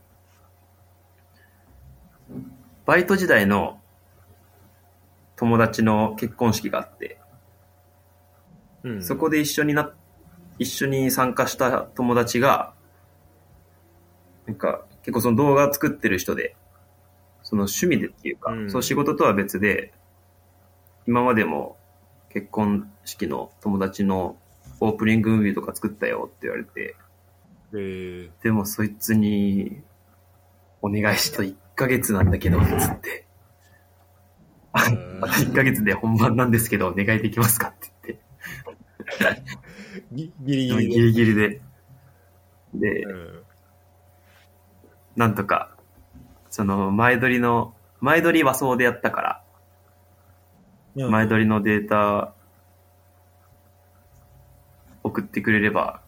バイト時代の友達の結婚式があって、うん、そこで一緒にな、一緒に参加した友達が、なんか、結構その動画作ってる人で、その趣味でっていうか、うん。その仕事とは別で、今までも結婚式の友達のオープニングムービーとか作ったよって言われて、えー、でもそいつに、お願いしと1ヶ月なんだけど、つって。あーあと1ヶ月で本番なんですけど、お願いできますかって言って。ギギリギギリで。リギリで。で、うん。なんとか、その前撮りの、前撮り和装でやったから、前撮りのデータ送ってくれれば、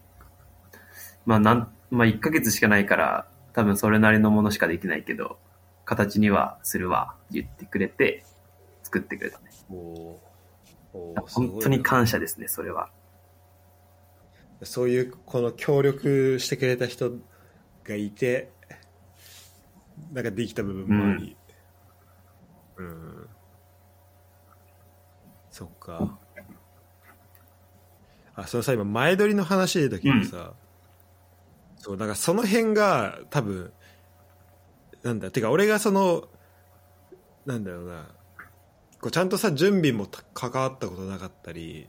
まあなん、まあ1ヶ月しかないから、多分それなりのものしかできないけど、形にはするわ、言ってくれて、作ってくれたね。本当に感謝ですね、それは。そういう、この協力してくれた人がいて、なんかできた部分もあり。うん。そっか。あ、そのさ、今、前撮りの話で時にさ、そう、なんかその辺が多分、なんだ、てか俺がその、なんだろうな、こうちゃんとさ、準備もた関わったことなかったり、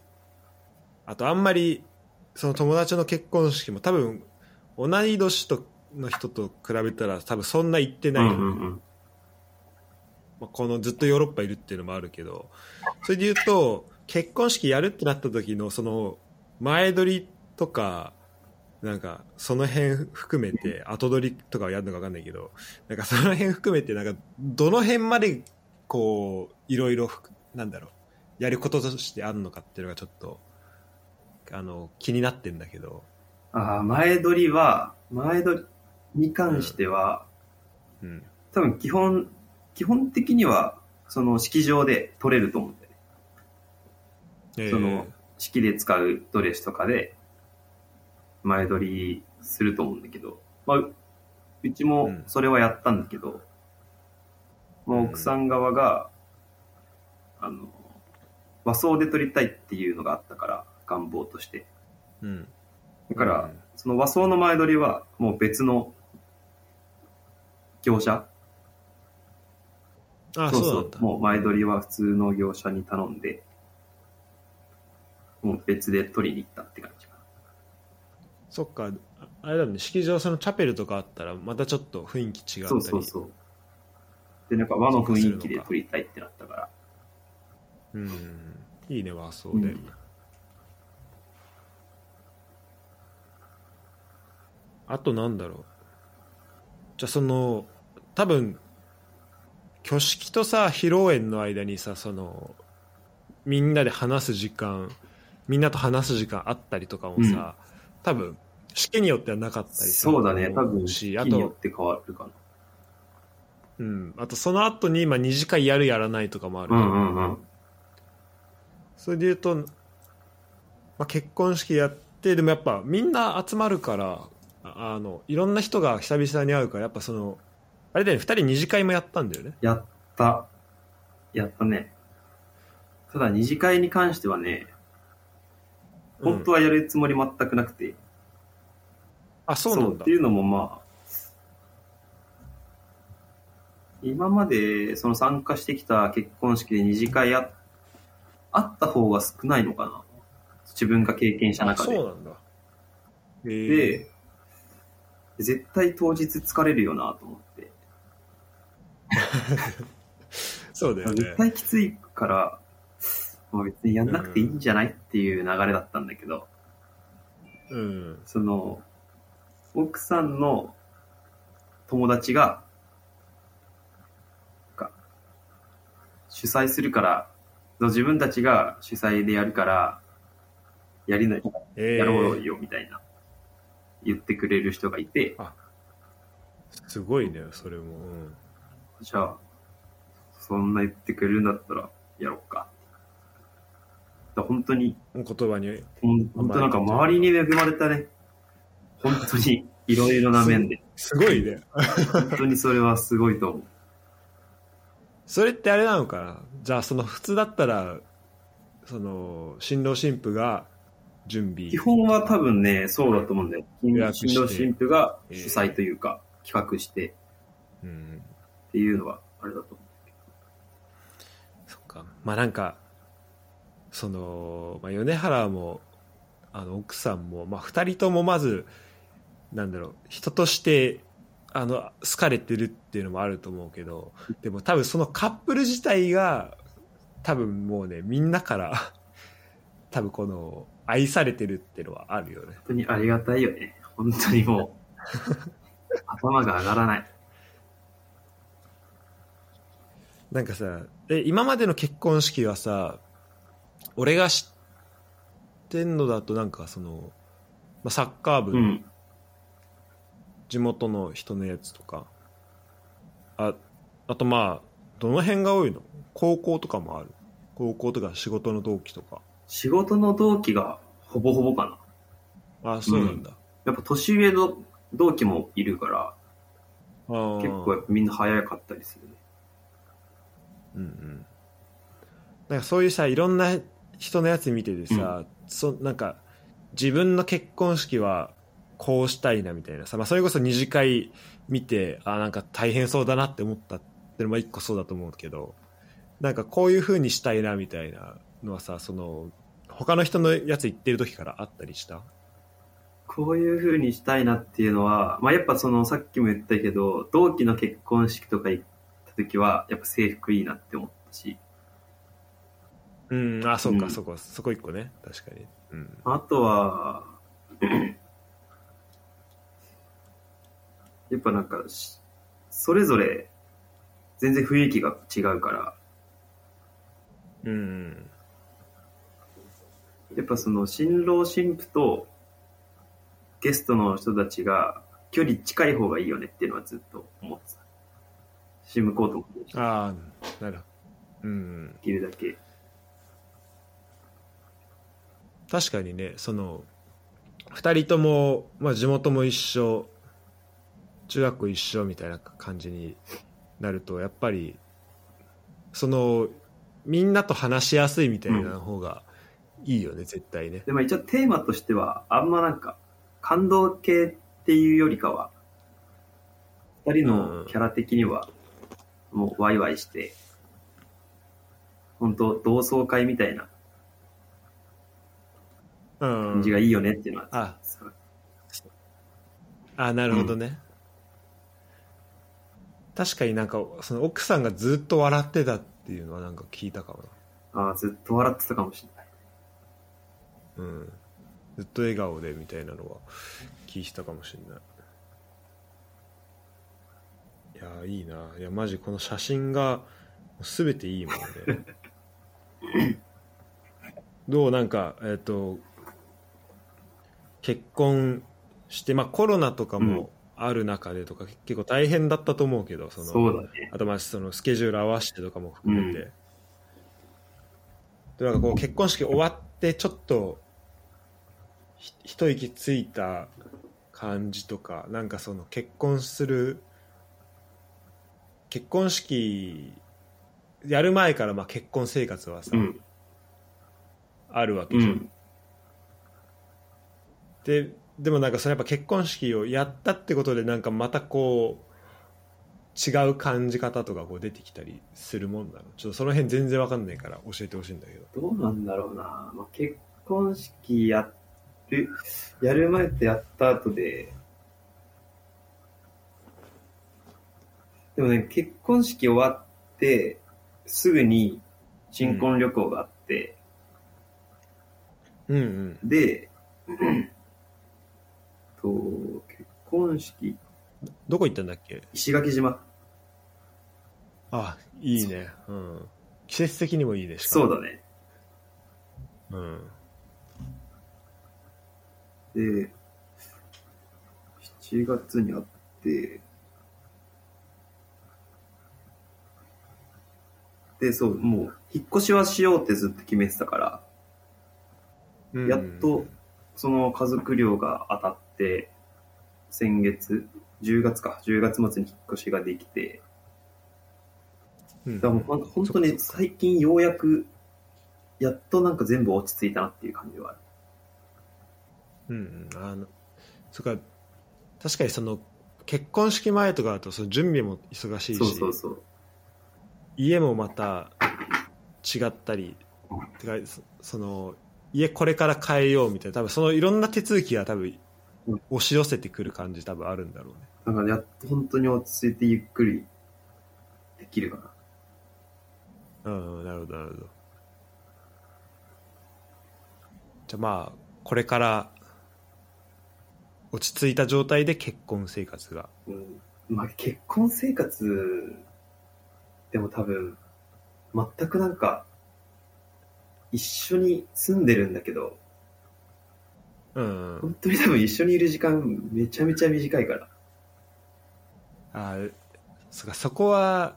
あとあんまり、その友達の結婚式も多分、同い年との人と比べたら多分そんな行ってうないの、んうんうん。まあ、このずっとヨーロッパいるっていうのもあるけどそれで言うと結婚式やるってなった時のその前撮りとかなんかその辺含めて後撮りとかはやるのか分かんないけどなんかその辺含めてなんかどの辺までこういろいろふなんだろうやることとしてあるのかっていうのがちょっとあの気になってんだけど、ああ、前撮りは、前撮りに関しては、うん、多分基本、基本的には、その式場で撮れると思うんだよね。えー。その式で使うドレスとかで前撮りすると思うんだけど、まあ、ううちもうん。それはやったんだけど、もう奥さん側が、あの、和装で撮りたいっていうのがあったから、願望として。うん、だから、うんその和装の前撮りはもう別の業者？あそうそうそうもう前撮りは普通の業者に頼んで、もう別で取りに行ったって感じかな。そっかああれだね式場そのチャペルとかあったらまたちょっと雰囲気違ったりそうそうそう。で、なんか和の雰囲気で撮りたいってなったから。うん。いいね和装で、うんあとなんだろう。じゃあその多分挙式とさ披露宴の間にさそのみんなで話す時間みんなと話す時間あったりとかもさ、多分式によってはなかったりするそうだね、多分、式しあと,、によって変わるかな。うん、あとその後にまあ二次会やるやらないとかもある、うんうんうん。それで言うと、まあ、結婚式やってでもやっぱみんな集まるからああのいろんな人が久々に会うからやっぱそのあれだよね2人二次会もやったんだよねやった。やったね。ただ、二次会に関してはね、本当は、はやるつもり全くなくて。あそうなんだっていうのもまあ、今までその参加してきた結婚式で二次会ああった方が少ないのかな。自分が経験したあ中で。そうなんだで、絶対当日疲れるよなと思って。<laughs> そうだよね絶対きついから、もう別にやんなくていいんじゃないっていう流れだったんだけど、うん。その、奥さんの友達が、主催するから、自分たちが主催でやるから、やりない、えやろうー、よみたいな、言ってくれる人がいて、すごいね、それも。うんじゃあ、そんな言ってくれるんだったら、やろうか。だ本当に、言葉に。本当なんか周りに恵まれたね。本当に、いろいろな面で。すごいね。本当にそれはすごいと思う。それってあれなのかな？じゃあその普通だったらその新郎新婦が準備。基本は多分ね、そうだと思うんだよ。予約して。新郎新婦が主催というか、企画して。うんっていうのはあれだと思そっか。まあなんかその、まあ、米原もあの奥さんも、まあ、2人ともまずなんだろう人としてあの好かれてるっていうのもあると思うけどでも多分そのカップル自体が多分もうねみんなから <laughs> 多分この愛されてるっていうのはあるよねう。本当にありがたいよね。本当にもう、<laughs> 頭が上がらない。なんかさえ今までの結婚式はさ俺が知ってんのだとなんかその、まあ、サッカー部のうん。地元の人のやつとか、ああとまあどの辺が多いの？高校とかもある？高校とか仕事の同期とか。仕事の同期がほぼほぼかな。あそうなんだ、やっぱ年上の同期もいるから、結構みんな早かったりするね。うんうん。なんかそういうさいろんな人のやつ見ててさ、そなんか自分の結婚式はこうしたいなみたいな。さ、まあ、それこそ二次会見てあなんか大変そうだなって思ったってのも一個そうだと思うけどなんかこういう風にしたいなみたいなのはさその他の人のやつ言ってる時からあったりした？こういう風にしたいなっていうのは、まあやっぱそのさっきも言ったけど、同期の結婚式とか行った時は、やっぱ制服いいなって思ったし、うんあそうか、うん。そこそこ一個ね。確かに。うん。あとは、やっぱなんかし、それぞれ全然雰囲気が違うから、うんやっぱその新郎新婦とゲストの人たちが距離近い方がいいよねっていうのはずっと思ってた。し向こうともでああなるほど。うんきるだけ。確かにねその2人とも、まあ、地元も一緒中学校一緒みたいな感じになるとやっぱりそのみんなと話しやすいみたいな方がいいよね、絶対ね。でも一応テーマとしては、あんまなんか、感動系っていうよりかは、二人のキャラ的には、もうワイワイして、本当同窓会みたいなうん。感じがいいよねっていうのは、あ。そうあなるほどね、確かになんかその奥さんがずっと笑ってたっていうのはなんか聞いたかもああ、ずっと笑ってたかもしれない。なうん。ずっと笑顔でみたいなのは聞いてたかもしれない。いやーいいな。いやマジこの写真が全ていいもんね。<laughs> どうなんかえっ、と結婚してまあコロナとかもある中でとか、結構大変だったと思うけどそのそうだね。あとまあそのスケジュール合わせてとかも含めて、でなんかこう結婚式終わってちょっとひ一息ついた感じとかなんかその結婚する結婚式やる前からまあ結婚生活はさ、うん。あるわけじゃん、うん。ででもなんかそれやっぱ結婚式をやったってことでなんかまたこう違う感じ方とかこう出てきたりするもんなの？ちょっとその辺全然わかんないから教えてほしいんだけど。どうなんだろうな。まあ、結婚式やる、やる前とやった後で、でもね、結婚式終わって、すぐに新婚旅行があって、うん。うん。で、と、結婚式、どこ行ったんだっけ？石垣島。あ、いいね。うん。季節的にもいいね。そうだね。うん。で、7月にあって、で、そう、もう、引っ越しはしようってずっと決めてたから、うんやっと、その家族寮が当たって、先月、10月か、10月末に引っ越しができて、うん、だからもうなんか本当に最近ようやく、やっとなんか全部落ち着いたなっていう感じはある。うんうん、あのそっか確かにその結婚式前とかだとその準備も忙しいしそうそうそう。家もまた違ったりてかそその家これから変えようみたいな多分そのいろんな手続きが多分うん押し寄せてくる感じ多分あるんだろうねだからやっと本当に落ち着いてゆっくりできるかな。うんなるほどなるほどじゃあまあこれから落ち着いた状態で結婚生活がうん。まあ結婚生活、でも多分、全くなんか、一緒に住んでるんだけど、うん。うん本当に多分一緒にいる時間めちゃめちゃ短いから。あーそっかそこは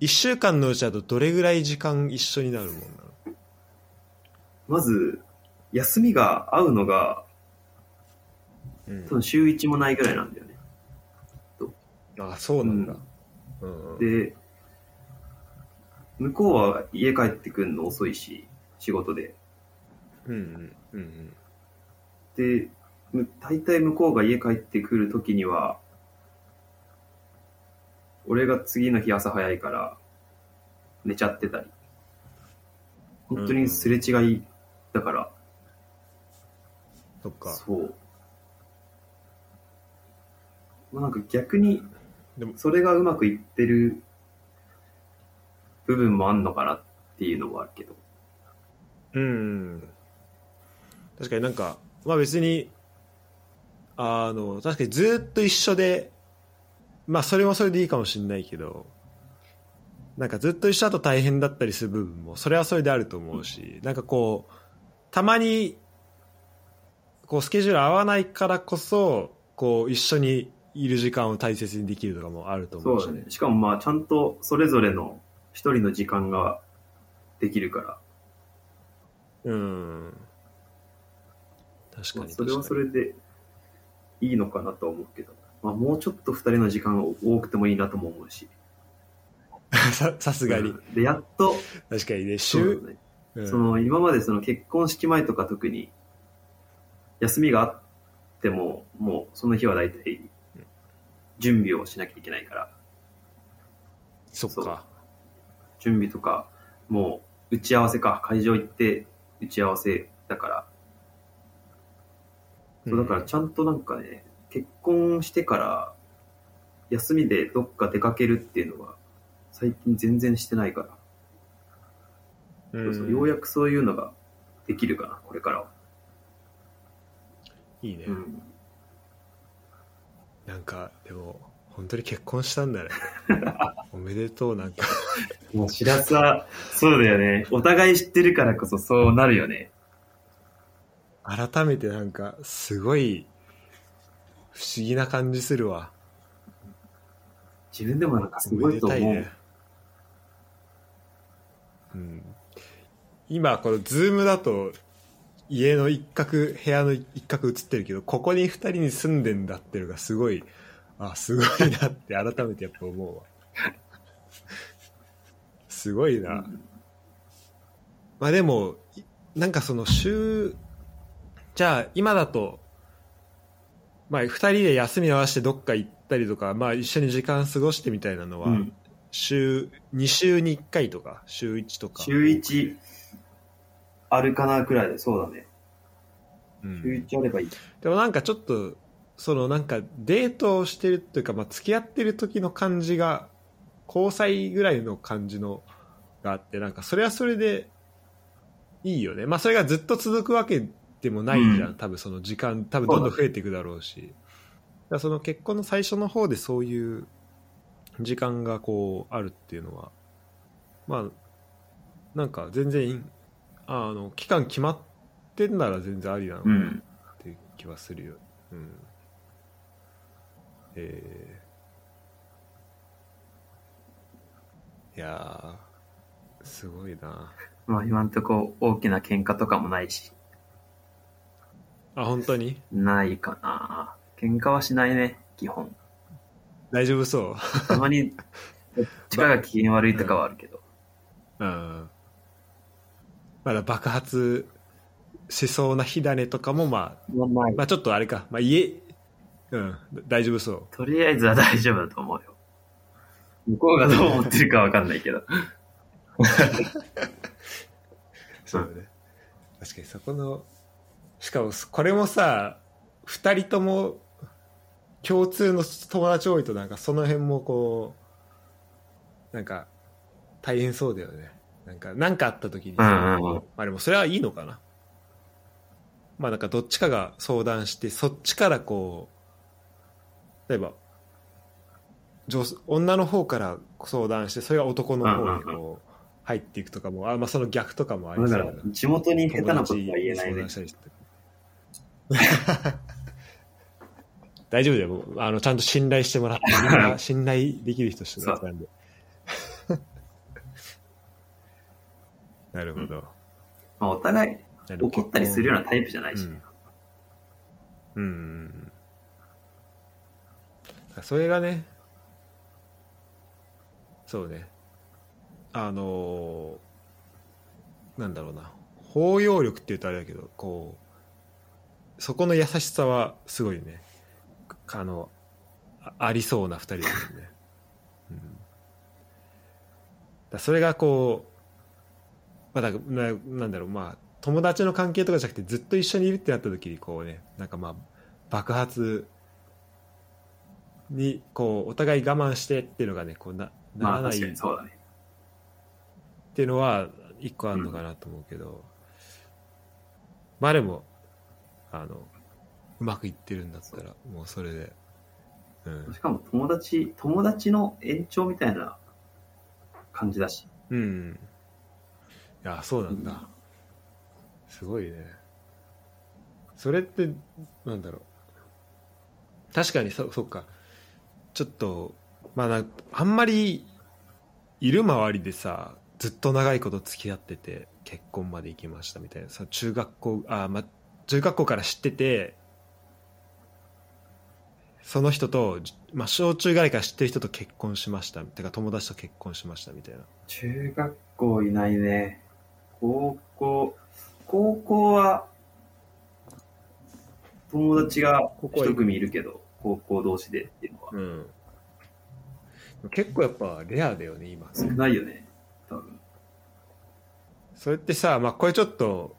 1週間のうちだとどれぐらい時間一緒になるもんなの？まず、休みが合うのが、うん。多分週1もないぐらいなんだよね。あそうなんだ、うん。うんで、向こうは家帰ってくるの遅いし、仕事で。うんうんうんで、む大体向こうが家帰ってくるときには、俺が次の日朝早いから寝ちゃってたり。本当にすれ違いだから、そっかそう。まあなんか逆にでも、それがうまくいってる部分もあんのかなっていうのもあるけど。うん確かになんかまあ別にあの確かにずっと一緒でまあそれもそれでいいかもしれないけどなんかずっと一緒だと大変だったりする部分もそれはそれであると思うし、なんかこうたまにこうスケジュール合わないからこそこう一緒にいる時間を大切にできるとかもあると思うしそうだね。しかもまあちゃんとそれぞれの一人の時間ができるから。うん確かにまあそれはそれでいいのかなとは思うけど、まあ、もうちょっと二人の時間が多くてもいいなとも思うし。<laughs> ささすがに。うん。で、やっと、確かにね週だね。うん。その今までその結婚式前とか特に休みがあっても、もうその日は大体準備をしなきゃいけないから、そっか。準備とか、もう打ち合わせか、会場行って打ち合わせだから、そうだからちゃんとなんかね、結婚してから休みでどっか出かけるっていうのは最近全然してないから、うんそうそうようやくそういうのができるかな、これからは。いいね、うん、なんかでも本当に結婚したんだね <laughs> おめでとうなんかもうしらすは、そうだよね。お互い知ってるからこそそうなるよね。改めてなんかすごい不思議な感じするわ。自分でもなんかすごいと思う。ね。うん。今このズームだと家の一角部屋の一角映ってるけどここに二人に住んでんだっていうのがすごいあすごいなって改めてやっぱ思うわ。すごいな、うん。まあでもいなんかその週じゃあ今だとまあ2人で休み合わせてどっか行ったりとか、まあ、一緒に時間過ごしてみたいなのは、うん週2週に1回とか週1とか週1あるかなくらいで、そうだね。うん週1あればいい。でもなんかちょっとそのなんかデートをしてるっていうか、まあ、付き合ってる時の感じが交際ぐらいの感じのがあってなんかそれはそれでいいよね。まあそれがずっと続くわけでもないじゃん。うん多分その時間、多分どんどん増えていくだろうし。だその結婚の最初の方でそういう時間がこうあるっていうのは、まあ、なんか全然あの、期間決まってんなら全然ありなのかなっうん。ていう気はするよ。うん。えー、いやー、すごいな。<laughs> まあ今んとこ大きな喧嘩とかもないし、あ、本当に？ないかな。喧嘩はしないね、基本。大丈夫そう？たまに、どっちかが機嫌悪いとかはあるけど。うん。まだ爆発しそうな火種とかも、まあ、まあちょっとあれか、まあ家、うん、大丈夫そう。とりあえずは大丈夫だと思うよ。向こうがどう思ってるかわかんないけど。<laughs> そうだね。確かにそこの、しかもこれもさ、二人とも共通の友達多いとなんかその辺もこう、なんか大変そうだよね。なんか、なんかあった時にさ、うんうんうん。まあでもそれはいいのかな。まあなんかどっちかが相談して、そっちからこう、例えば、女女の方から相談して、それが男の方にこう、入っていくとかも、あまあその逆とかもありそうだな、地元に下手なことは言えないね <laughs> 大丈夫だよ。あの、ちゃんと信頼してもらって、<laughs> みんな信頼できる人してそうなんで。<laughs> なるほど。まあ、お互い怒ったりするようなタイプじゃないし。うん。うん。それがね、そうね。あのーなんだろうな。包容力って言うとあれだけど、こう、そこの優しさはすごいね、あの、あありそうな二人ですよね。うん、だそれがこう、まあ、だななんだろう、まあ、友達の関係とかじゃなくてずっと一緒にいるってなった時にこうねなんかまあ爆発にこうお互い我慢してっていうのがねこうななまあらないっ確かにそうだね。ていうのは一個あるのかなと思うけど、まあでもあのうまくいってるんだったらもうそれで、うん。しかも友達、友達の延長みたいな感じだし。うん。いやそうなんだ、すごいね。それってなんだろう。確かにそそっか。ちょっとまあなあんまりいる周りでさずっと長いこと付き合ってて結婚まで行きましたみたいな。さ中学校あまあ中学校から知っててその人と、まあ、小中ぐらいから知ってる人と結婚しましたてか友達と結婚しましたみたいな中学校いないね。高校、高校は、友達が一組いるけど、高校同士でっていうのはうん結構やっぱレアだよね今少ないよね。多分。それってさ、まあ、これちょっと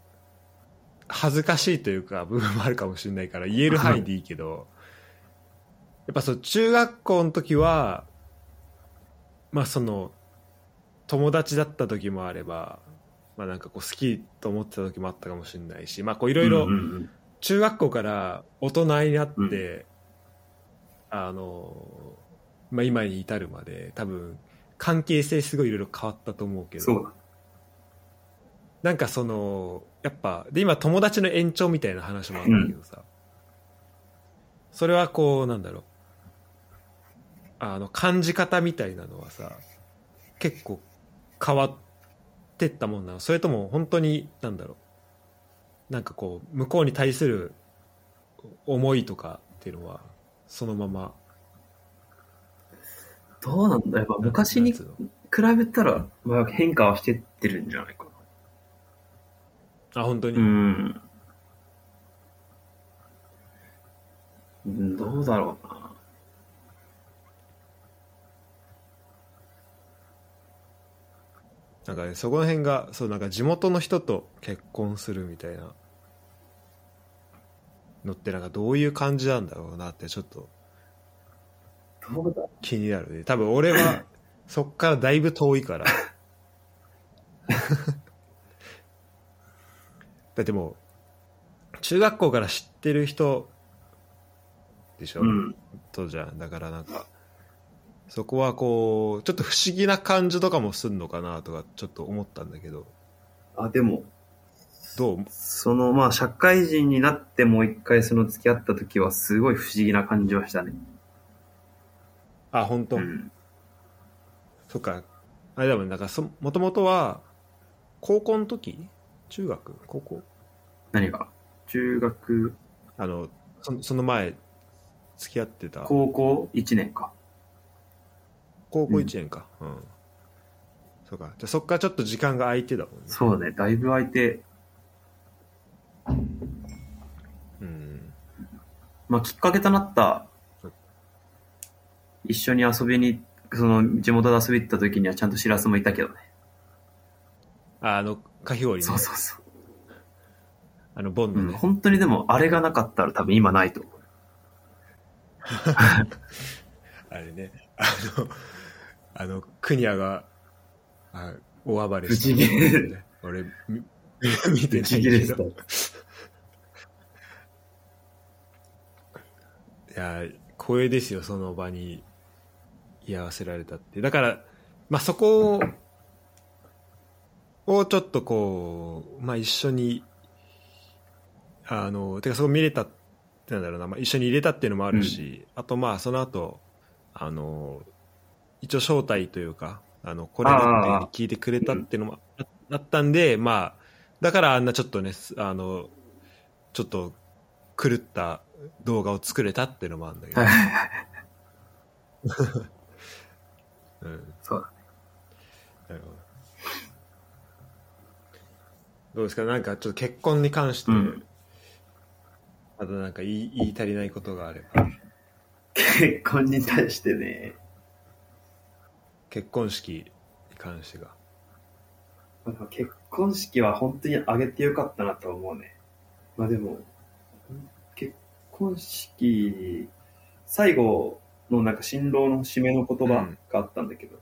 恥ずかしいというか部分もあるかもしれないから言える範囲でいいけどやっぱそう中学校の時はまあその友達だった時もあればまあなんかこう好きと思ってた時もあったかもしれないしまあこういろいろ中学校から大人になって、うんあのまあ今に至るまで多分関係性すごいいろいろ変わったと思うけど。なんかそのやっぱで今友達の延長みたいな話もあったけどさ、それはこうなんだろう。あの感じ方みたいなのはさ結構変わってったもんなの。それとも本当になんだろう。なんかこう向こうに対する思いとかっていうのはそのまま。どうなんだやっぱ昔に比べたら、まあ、変化はしてってるんじゃないかあ本当に、な。うん。うんどうだろうな。なんかねそこの辺がそうなんか地元の人と結婚するみたいなのってなんかどういう感じなんだろうなってちょっと気になるね多分俺はそっからだいぶ遠いから <laughs> だってもう中学校から知ってる人でしょ、うん。とじゃんだからなんかそこはこうちょっと不思議な感じとかもすんのかなとかちょっと思ったんだけどあ、でも、どう？その、まあ、社会人になってもう一回その付き合った時はすごい不思議な感じはしたね。あ本当、うん。そっかあれだもんなんかそもともとは高校の時中学？高校？何が？中学、あのそその前付き合ってた？高校1年か。高校1年か。うん、そうか。じゃあそっからちょっと時間が空いてたもんね。そうね、だいぶ空いて、うん。まあ、きっかけとなった一緒に遊びに、その、地元で遊び行った時にはちゃんとしらすもいたけどね。ああのかき氷ね。そうそうそう。あのボンうん、本当にでも、あれがなかったら多分今ないと。思う。あれね。あのあのクニャがあ大暴れしてブチギレね俺み見てないけど。<laughs> いや光栄ですよその場に居合わせられたって。だからまあそこををちょっとこうまあ一緒にあのてかそこ見れたってなんだろうな、まあ、一緒に入れたっていうのもあるし、あとまあその後あの一応招待というかあのこれだって聞いてくれたっていうのもああったんで、まあだからあんなちょっとねすあのちょっと狂った動画を作れたっていうのもあるんだけど、<laughs> うん、そうだ。なるほどどうですか？なんかちょっと結婚に関して、うん。あとなんか言い言い足りないことがあれば。結婚に対してね、結婚式に関してが。結婚式は本当に挙げてよかったなと思うね。まあでも、結婚式、最後のなんか新郎の締めの言葉があったんだけど、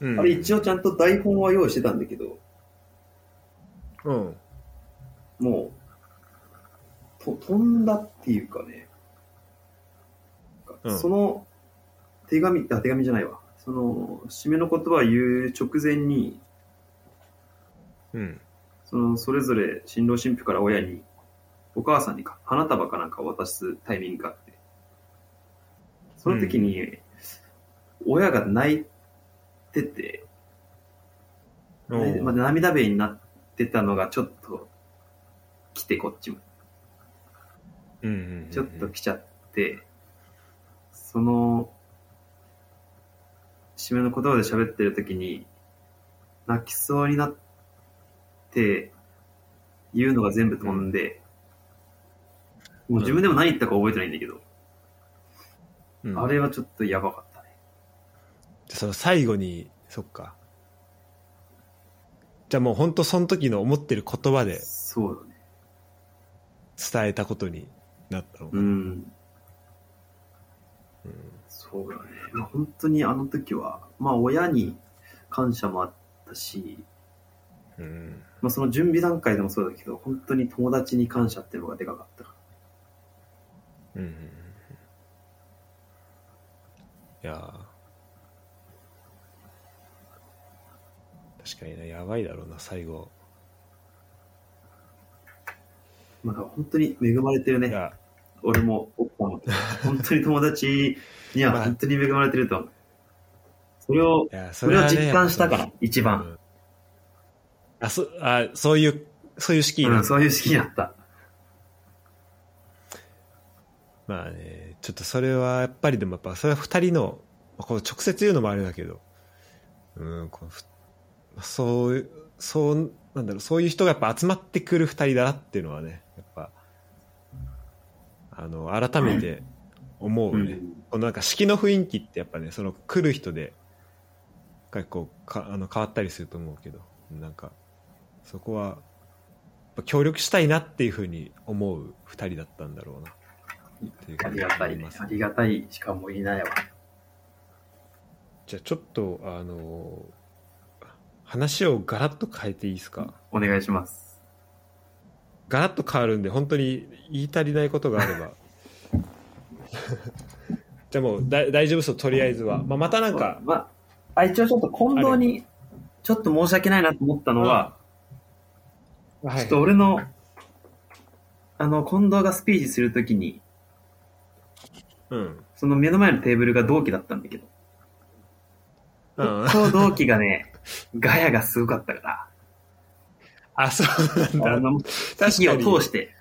うん。あれ一応ちゃんと台本は用意してたんだけど、うん。もう、と飛んだっていうかね、うん。その手紙、あ、手紙じゃないわ。その、締めの言葉を言う直前に、うん。その、それぞれ新郎新婦から親に、お母さんにか花束かなんかを渡すタイミングがあって、その時に、親が泣いてて、まあ、涙目になってたのがちょっと来てこっちも。うんうんうんうんちょっと来ちゃって、その、締めの言葉で喋ってる時に、泣きそうになって、言うのが全部飛んで、もう自分でも何言ったか覚えてないんだけど、うんあれはちょっとやばかったね。その最後にそっかじゃあもう本当その時の思ってる言葉でそうだね。伝えたことになったのかうん。うんそうだね。まあ本当にあの時は、まあ親に感謝もあったし、うんまあその準備段階でもそうだけど、本当に友達に感謝っていうのがでかかったうんいや確かにねやばいだろうな最後まあだから本当に恵まれてるね。俺も奥さんも。<laughs> 本当に友達にはまあ本当に恵まれてると思う。それをい、やそそれを実感したから、一う番。んあそあそういうそういう式になうん、ったそういう式になった。まあね、ちょっとそれはやっぱりでもやっぱそれは二人の、まあこう直接言うのもあれだけど、うん、このふそういう、そう、なんだろう、そういう人がやっぱ集まってくる二人だなっていうのはね、やっぱ、あの、改めて思うね。うんこのなんか式の雰囲気ってやっぱね、その来る人で、結構かあの変わったりすると思うけど、なんか、そこは、協力したいなっていうふうに思う二人だったんだろうな。っていうふありがたいありがたいしかもいないわ。じゃあちょっとあの話をガラッと変えていいですか？お願いします。ガラッと変わるんで、本当に言い足りないことがあれば。<laughs> じゃあもうだ大丈夫そう、とりあえずは。まあ、またなんか、まあ、あ、一応ちょっと近藤に、ちょっと申し訳ないなと思ったのは、はちょっと俺の、あの、近藤がスピーチするときに、うん。その目の前のテーブルが同期だったんだけど、うん、こう同期がね、ガヤがすごかったから、あ、そうなんだ。あの、をかに。通して、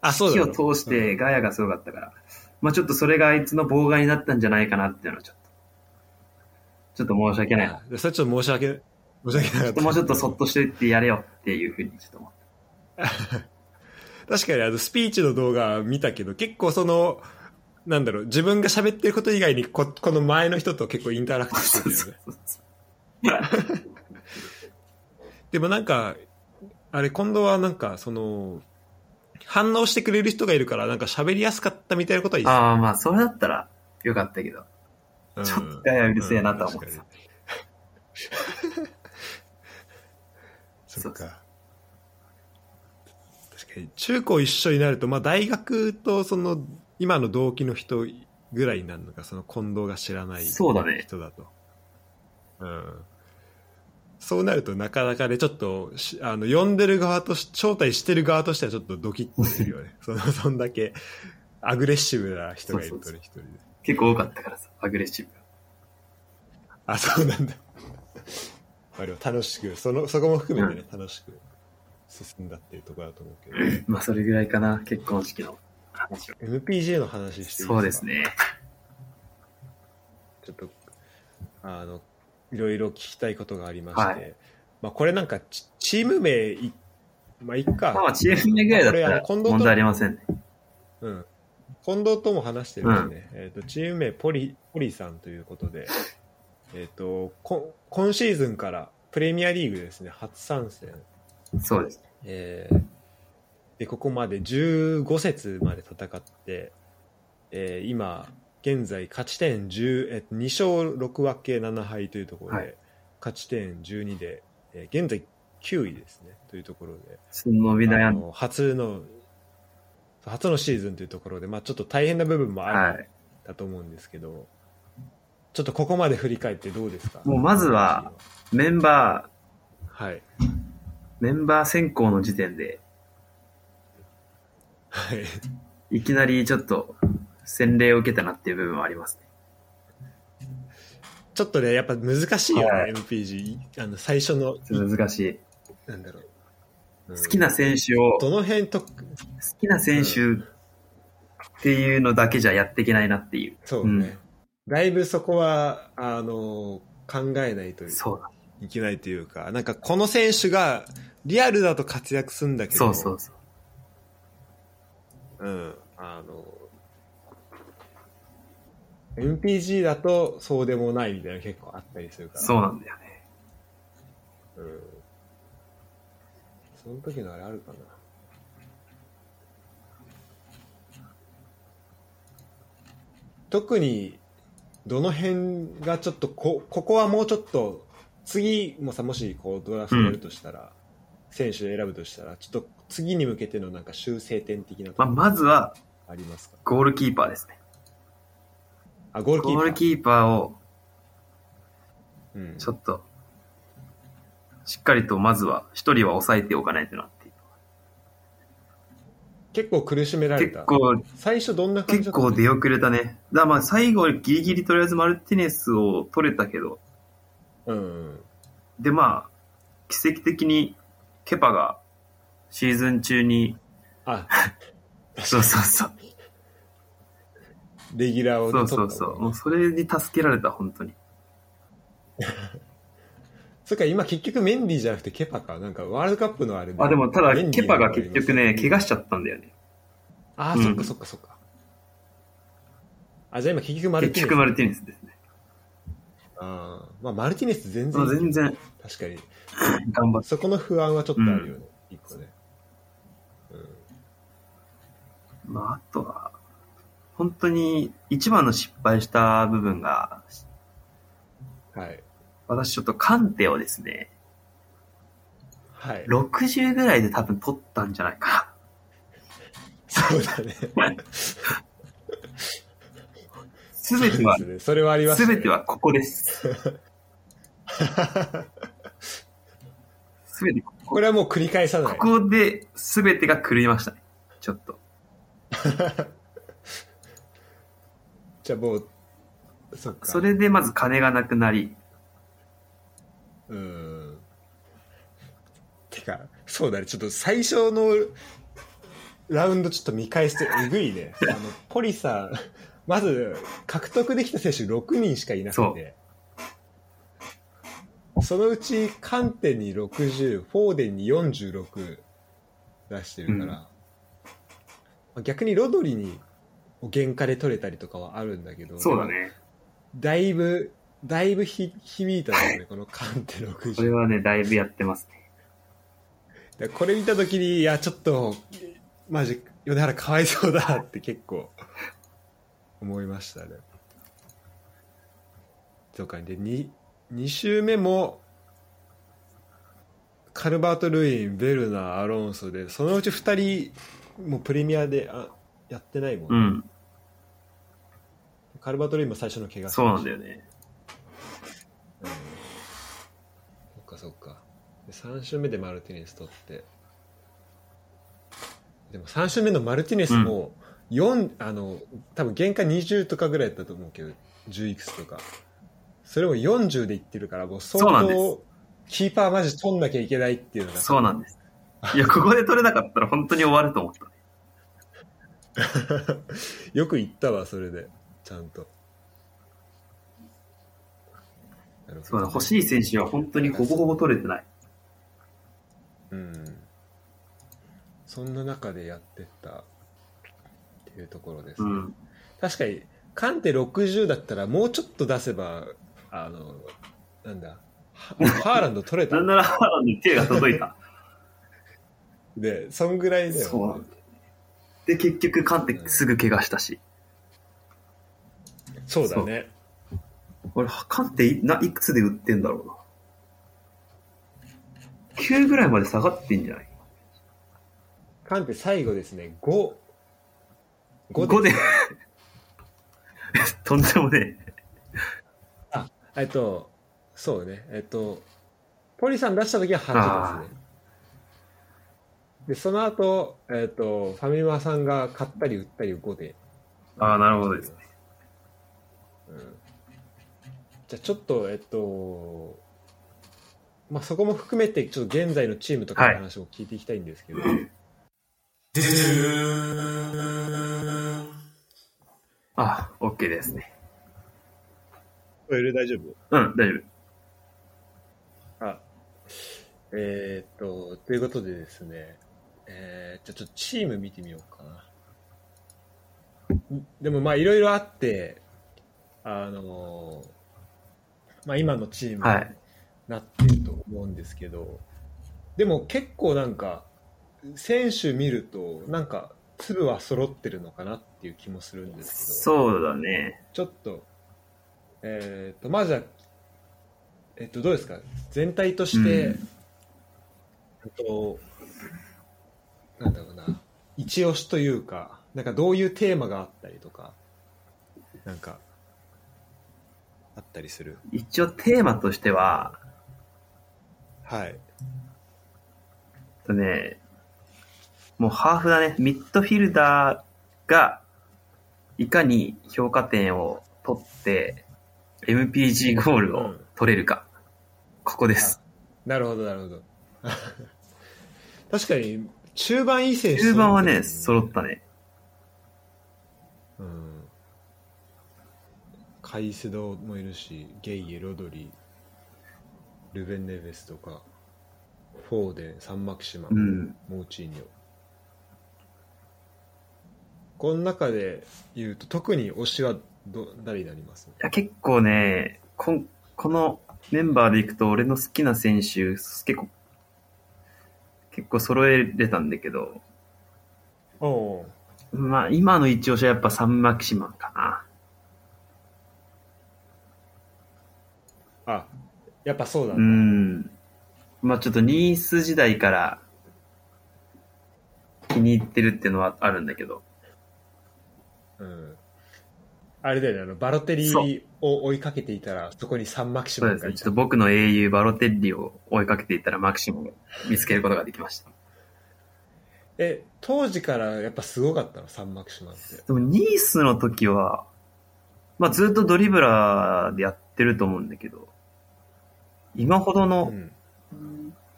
あ、そう式だを通してガヤがすごかったから、まあちょっとそれがあいつの妨害になったんじゃないかなっていうのはちょっと、ちょっと申し訳ない。それちょっと申し訳、申し訳なかった。もうちょっとそっとしていってやれよっていうふうにちょっと思った。<laughs> 確かにあのスピーチの動画見たけど、結構その、なんだろう、自分が喋ってること以外にこ、この前の人と結構インタラクトしてるよね。<laughs> でもなんか、あれ、今度はなんか、その、反応してくれる人がいるから、なんか喋りやすかったみたいなことはいいっすああ、まあそれだったらよかったけど、うんちょっとガヤうるせえなとは思ってた。うん <laughs> そっか。確かに、中高一緒になると、まあ大学とその、今の同期の人ぐらいになるのか、その近藤が知らないそうだね人だと。うん。そうなるとなかなかね、ちょっとし、あの、呼んでる側とし、招待してる側としてはちょっとドキッとするよね。<laughs> その、そんだけ、アグレッシブな人がいるとね、そうそう一人で。結構多かったからさ、アグレッシブが。あ、そうなんだ。まあでも楽しく、その、そこも含めてね、楽しく進んだっていうところだと思うけど。まあそれぐらいかな、結婚式の話は。MPJ の話していいですか？そうです。ね。ちょっと、あの、いろいろ聞きたいことがありまして、はいまあこれなんかチ、チーム名い、まあいっか。まあまあ、チーム名ぐらいだったこれあらの近藤と問題ありませんね。うん。近藤とも話してるんですね。えっ、と、チーム名ポリ、ポリさんということで、えっ、と、こ今シーズンからプレミアリーグですね、初参戦。そうです。えーで、ここまで15節まで戦って、えー今、現在勝ち点10、えっと2勝6分け7敗というところで、はい勝ち点12で、えー現在9位ですね、というところで、その伸び悩ん初の、初のシーズンというところで、まあちょっと大変な部分もあるはい。だと思うんですけど、ちょっとここまで振り返ってどうですか？もうまずは、メンバはい。ー、メンバー選考の時点で、はい。いきなりちょっと洗礼を受けたなっていう部分はありますね。ちょっとね、やっぱ難しいよね、はい MPG。あの、最初の、難しい。なんだろう。うん好きな選手を、好どの辺と、きな選手っていうのだけじゃやっていけないなっていう。そうね。だいぶそこは、あの、考えないとそうだ。いけないというか、なんかこの選手がリアルだと活躍するんだけど、そうそうそう。うん。あの、MPG だとそうでもないみたいなの結構あったりするから。そうなんだよね。うん。その時のあれあるかな。特に、どの辺がちょっとこ、ここはもうちょっと、次もさ、もしこうドラフトやるとしたら、選手選ぶとしたら、ちょっと次に向けてのなんか修正点的なまあ、まずは、ありますか？ゴールキーパーですね。あ、ゴールキーパー。ゴールキーパーを、うんちょっと、しっかりとまずは、一人は抑えておかないとなっていう。結構苦しめられた。結構、最初どんな感じだ結構出遅れたね。だまあ最後ギリギリとりあえずマルティネスを取れたけど、うんうん。でまあ、奇跡的にケパがシーズン中に、あ、<laughs> そうそうそう。レギュラーをね、そうそうそう。もうそれに助けられた、本当に。<laughs> そっか、今結局メンディーじゃなくてケパか。なんかワールドカップのあれあ、でもただケパが結局ね、怪我我しちゃったんだよね。ああ、うんそっかそっかそっか。あ、じゃあ今結局マルティネス。結局マルティネスですね。ああ。まあマルティネス全然まあ、全然確かに。頑張って。そこの不安はちょっとあるよね。一個ね。うん。まあ、あとは、本当に一番の失敗した部分が、はい。私ちょっとカンテをですね、はい。60ぐらいで多分取ったんじゃないかそうだね。な。すべてはすねそれはあります、ね。すべてはここです。<laughs> すべてここれはもう繰り返さない。ここで、すべてが狂いましたね。ちょっと。<laughs> じゃあもう、そっか。それでまず金がなくなり、うん。てか、そうだね。ちょっと最初のラウンドちょっと見返すとえぐいね。<laughs> あの、ポリさん、まず獲得できた選手6人しかいなくて。そのうち、カンテに60、フォーデンに46出してるから、まあ逆にロドリに原価で取れたりとかはあるんだけど、そうだね。だいぶ、だいぶひ響いたんだよね、このカンテ60。これはね、だいぶやってますね。でこれ見たときに、いや、ちょっと、マジ、米原かわいそうだって結構、思いましたね。とか、で、2、2周目も、カルバート・ルイン、ベルナー、アロンソで、そのうち2人、もうプレミアであやってないもん、うん。カルバート・ルインも最初の怪我そうなんだよ。よね。うんそっかそっか。で3周目でマルティネス取って。でも3周目のマルティネスも、4、あの、多分原価20とかぐらいだったと思うけど、10いくつとか。それを40でいってるから、もう相そうなんで当、キーパーマジ取んなきゃいけないっていうのが。そうなんです。いや、ここで取れなかったら本当に終わると思った。<laughs> よく言ったわ、それで。ちゃんと。そうだ、欲しい選手は本当にほぼほぼ取れてない。うん。そんな中でやってったっていうところです、ねうん。確かに、カンテ60だったらもうちょっと出せば、あの、なんだ、ハハーランド取れたなん。なら、ハーランドに手が届いた。で、そんぐらいだよ、そうなんだ。で、結局、カンテすぐ怪我したし。そうだね。俺、カンテいないくつで売ってんだろうな。9ぐらいまで下がってんじゃない？カンテ最後ですね、5。?5 で。<laughs> とんでもねあ、えっと、そうね、えっと、ポリさん出した時は8ですね。で、その後、えっと、ファミマさんが買ったり売ったり5で。え。ああ、なるほどですね。うんじゃあちょっと、えっと、まあ、そこも含めて、ちょっと現在のチームとかの話を聞いていきたいんですけど、あ、OK ですね。聞こえる大丈夫？うん、大丈夫。あ、えーっと、ということでですね、えー、じゃあちょっとチーム見てみようかな。でもまあいろいろあって、あのーまあ今のチームにはいなってると思うんですけど、でも結構なんか、選手見ると、なんか粒は揃ってるのかなっていう気もするんですけど。そうだね。ちょっと、えっ、と、まずは、えっ、と、どうですか？全体として、うんと、なんだろうな、一押しというか、なんかどういうテーマがあったりとか、なんか、あったりする？一応テーマとしては、はい。えっとね、もうハーフだね。ミッドフィルダーが、いかに評価点を取って、MPG ゴールを取れるか。ここです。なるほど、なるほど。<laughs> 確かに、中盤いい選手中盤はね、揃揃ったね。うん。カイセドもいるし、ゲイエ、ロドリ、ルベン・ネベスとか、フォーデン、サンマキシマ、うん。モーチーニョ。この中で言うと、特に推しはど誰になります？いや、結構ね、こんこのメンバーでいくと、俺の好きな選手、結構、結構揃えれたんだけど、おおまあ、今の一押しはやっぱサンマキシマンかな。あ、やっぱそうだう。ん。まあちょっとニース時代から気に入ってるっていうのはあるんだけど。うん。あれだよね、あの、バロテリーを追いかけていたら、そこにサンマキシそうですがい。ちょったと僕の英雄バロテッリを追いかけていったらマキシモを見つけることができました。え、当時からやっぱすごかったの、サンマキシマムって。でもニースの時は、まあずっとドリブラーでやってると思うんだけど、今ほどうのん。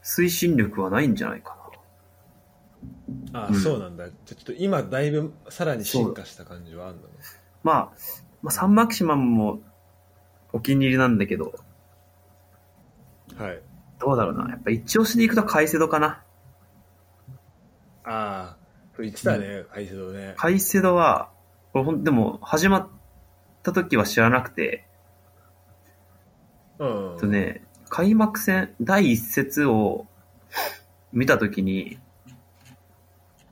推進力はないんじゃないかな。あ、うんそうなんだ。じゃあちょっと今だいぶさらに進化した感じはあるのね。まあ、まあ、サンマキシマムもお気に入りなんだけど、はい。どうだろうな。やっぱ一押しで行くとカイセドかな。ああ、言ってたね、カイセドね。カイセドは、これほんでも始まった時は知らなくて、うん。とね、開幕戦第一節を見た時に、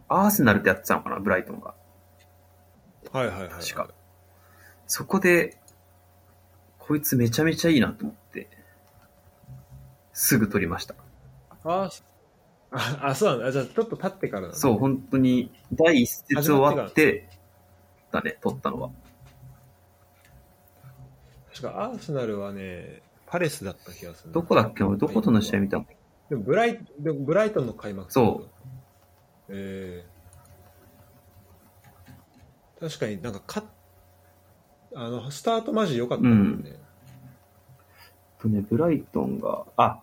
アーセナルってやってたのかな、ブライトンが。はいはいはい。確かそこで、こいつめちゃめちゃいいなと思って、すぐ取りました。ああ、あ、そうなんだ。じゃあちょっと経ってからなんだそう、本当に、第一節終わって、だね、取ったのは。確かアーセナルはね、パレスだった気がするな。どこだっけ？俺、どことの試合見たの？でもブライでもブライトンの開幕そう。ええ確かになんかかあのスタートマジ良かったもんね、とね、ブライトンが、あ、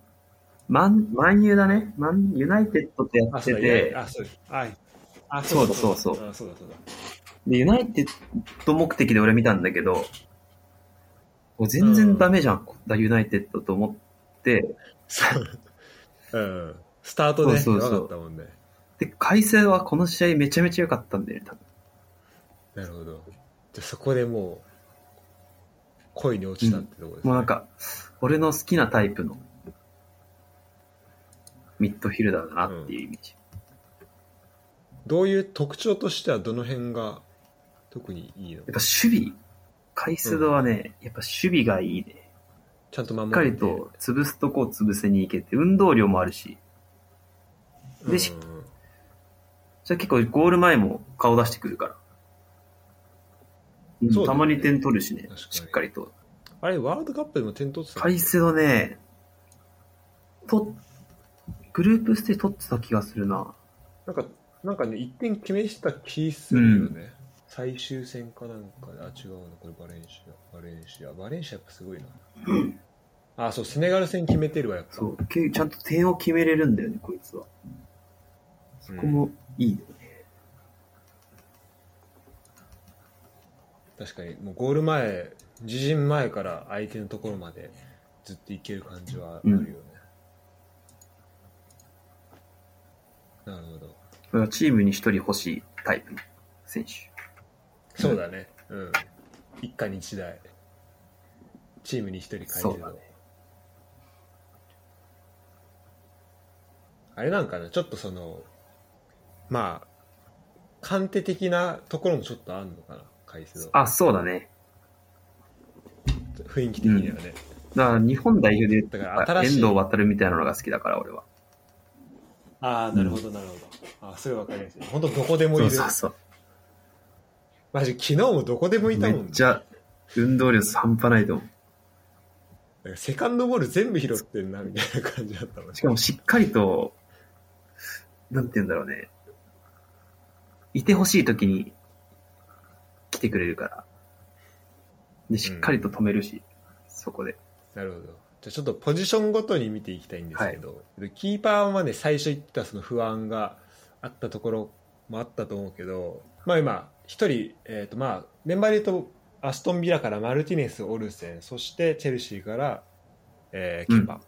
マン、マンユーだね。マン、ユナイテッドってやってて、あそうはい。あそうだそうそうあそうだそうだ。で、ユナイテッド目的で俺見たんだけど、もう全然ダメじゃん、だユナイテッドと思って、そう、うん、スタートね。そうそうそう。良かったもんね。で、カイセドはこの試合めちゃめちゃ良かったんだよね、多分。なるほど。じゃあそこでもう恋に落ちたってとこです、ねもうなんか、俺の好きなタイプのミッドフィルダーだなっていうイメージ。どういう特徴としてはどの辺が特にいいの？やっぱ守備、カイスドはね、やっぱ守備がいいね。ちゃんと守しっかりと潰すとこを潰せに行けて、運動量もあるし、でしうんうんうんじゃあ結構ゴール前も顔出してくるから。うんたまに点取るしねしっかりと。あれワールドカップでも点取ってたカイスドね、と、グループステージ取ってた気がするな。なんか、なんかね、1点決めした気するよね。最終戦かなんかで、あ、違うな、これバレンシア、バレンシア、バレンシアやっぱすごいな。<clears throat> あ、そう、セネガル戦決めてるわ、やっぱ。そう、けちゃんと点を決めれるんだよね、こいつは。うんここもいいよね。確かに、もうゴール前、自陣前から相手のところまでずっといける感じはあるよね。なるほど。チームに一人欲しいタイプの選手。そうだね。うん。一家に一台。チームに一人変えてるそうだね。あれなんかな、ちょっとその、まあ、鑑定的なところもちょっとあるのかな、回数は。あ、そうだね。雰囲気的にはね。だから日本代表で言っただから新しい遠藤航みたいなのが好きだから、俺は。ああ、なるほど、なるほど。ああ、それわかりやすい。本当どこでもいる。そうそうそう。マジ、昨日もどこでもいたもんねめっちゃ運動量半端ないと思う。セカンドボール全部拾ってんな、みたいな感じだったもんしかもしっかりと、なんて言うんだろうね。いてほしい時に来てくれるから。で、しっかりと止めるし、そこで。なるほど。じゃあちょっとポジションごとに見ていきたいんですけど、キーパーはね、最初言ってたその不安があったところもあったと思うけど、まあ今、一人、えっ、とまあ、メンバーで言うと、アストンビラからマルティネス、オルセン、そしてチェルシーから、えー、キーパー、っ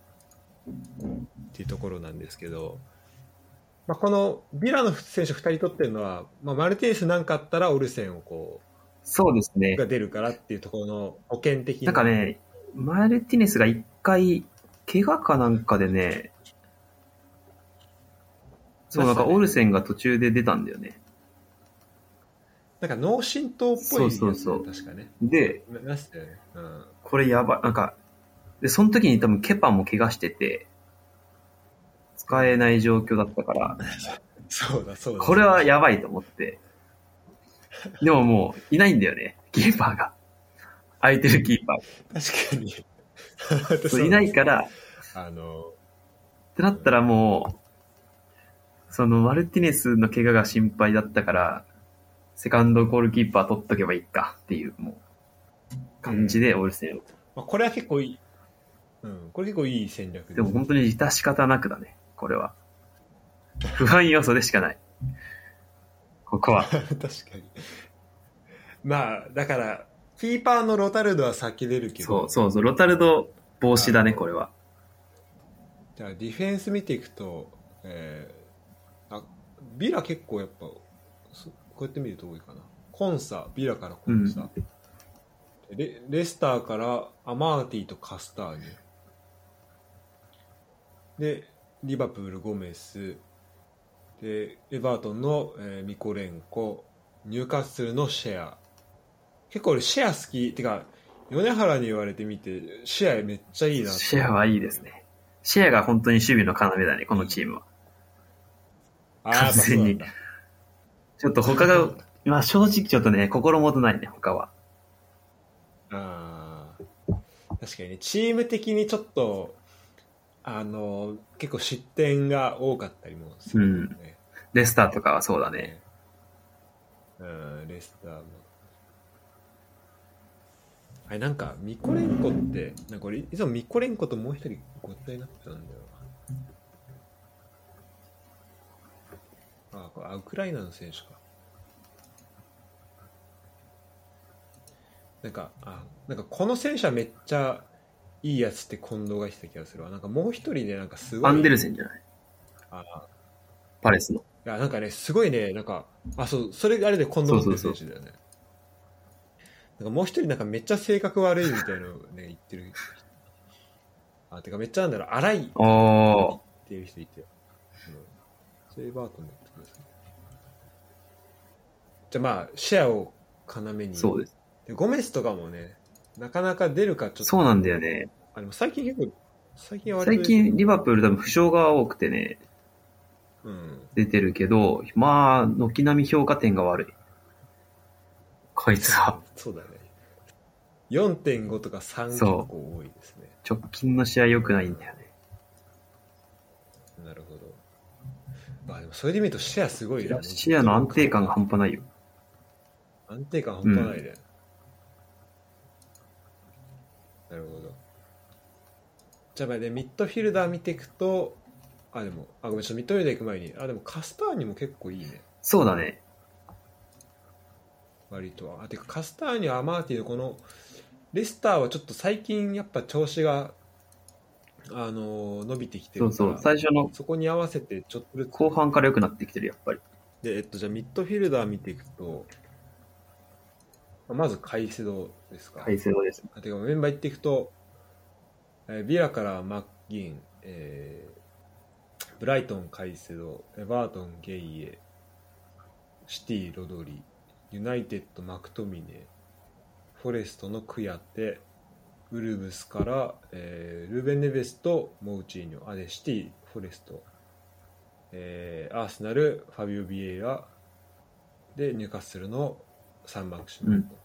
ていうところなんですけど、まあ、このビラの選手2人取ってるのは、まあ、マルティネスなんかあったらオルセンをこそうですねうが。出るからっていうところの保険的ななんかね、マルティネスが一回、怪我かなんかでね、そう、なんかオルセンが途中で出たんだよね。なんか脳震盪っぽいね、そうそうそう確かね。で、ね。うん。これやばい、なんか、で、その時に多分ケパも怪我してて、使えない状況だったから、<laughs> そうだ、そうだ。これはやばいと思って。でももう、いないんだよね、キーパーが。空いてるキーパ確かに。ー。そういないから、あの、ってなったらもう、そのマルティネスの怪我が心配だったから、セカンドゴールキーパー取っとけばいいかっていう、もう、感じでオールステンを。まあ、これは結構いい。うん、これ結構いい戦略でも本当に致し方なくだね、これは。不安要素でしかない。ここは。<laughs> 確かに。まあ、だから、キーパーのロタルドは先出るけど、そうそうそう、ロタルド防止だね、これは。じゃあディフェンス見ていくと、えー、あビラ結構やっぱそこうやって見ると多いかな。コンサビラからコンサ、レレスターからアマーティとカスターニ。でリバプールゴメスでエバートンの、えーミコレンコニューカッスルのシェア結構俺シェア好きてか米原に言われてみてシェアめっちゃいいなシェアはいいですね。シェアが本当に守備の要だね、このチームは。うなんだちょっと他が、まあ正直ちょっとね、心もとないね、他は。あー確かにねチーム的にちょっとあの結構失点が多かったりもするよね、レスターとかはそうだね。うん、レスターも。あれなんかミコレンコってなんか俺いつもミコレンコともう一人ごっちゃになってたんだよな。あこれあウクライナの選手か。なんかあなんかこの選手はめっちゃいいやつって近藤が言ってた気がするわなんかもう一人ねなんかすごいアンデルセンじゃない？あパレスの。いや、なんかね、すごいね、なんか、あ、そう、それあれで近藤選手だよね。なんかもう一人なんかめっちゃ性格悪いみたいなのをね、言ってる。あ、てかめっちゃなんだろう、荒いっておー。言う人いて。うん。それバートンだった気がする。じゃあまあ、シェアを要に。そうです。でゴメスとかもね、なかなか出るかちょっと。そうなんだよね。あ、でも最近結構、最近は割と最近、リバプール多分負傷が多くてね、うん。出てるけど、まあ、軒並み評価点が悪い。こいつは。そうだね。4.5とか3結そう構多いですね。直近の試合良くないんだよね。なるほど。まあでもそれで見るとシェアすごいな。視野の安定感が半端ないよ。安定感半端ないね。なるほど。じゃあまあでミッドフィルダー見ていくと、あ、でも、あ、ごめん、ちょっとミッドフィルダー行く前に、あ、でもカスターニも結構いいね。そうだね。割と。あ、てかカスターニはアマーティのこの、レスターはちょっと最近やっぱ調子が、あのー伸びてきてるからそうそう。最初のそこに合わせてちょっとずつ後半から良くなってきてる、やっぱり。で、えっと、じゃあミッドフィルダー見ていくと、まずカイセドですか。改正後です。あてかメンバー言っていくと、えービラからマッギン、えーブライトン、カイセド、エバートン、ゲイエ、シティ、ロドリ、ユナイテッド、マクトミネ、フォレストのクヤテ、ウルブスから、えールーベン・ネベスとモウチーニョ、あ、で、シティ、フォレスト、えーアーセナル、ファビオ・ビエイラ、で、ニューカッスルの3番手うんと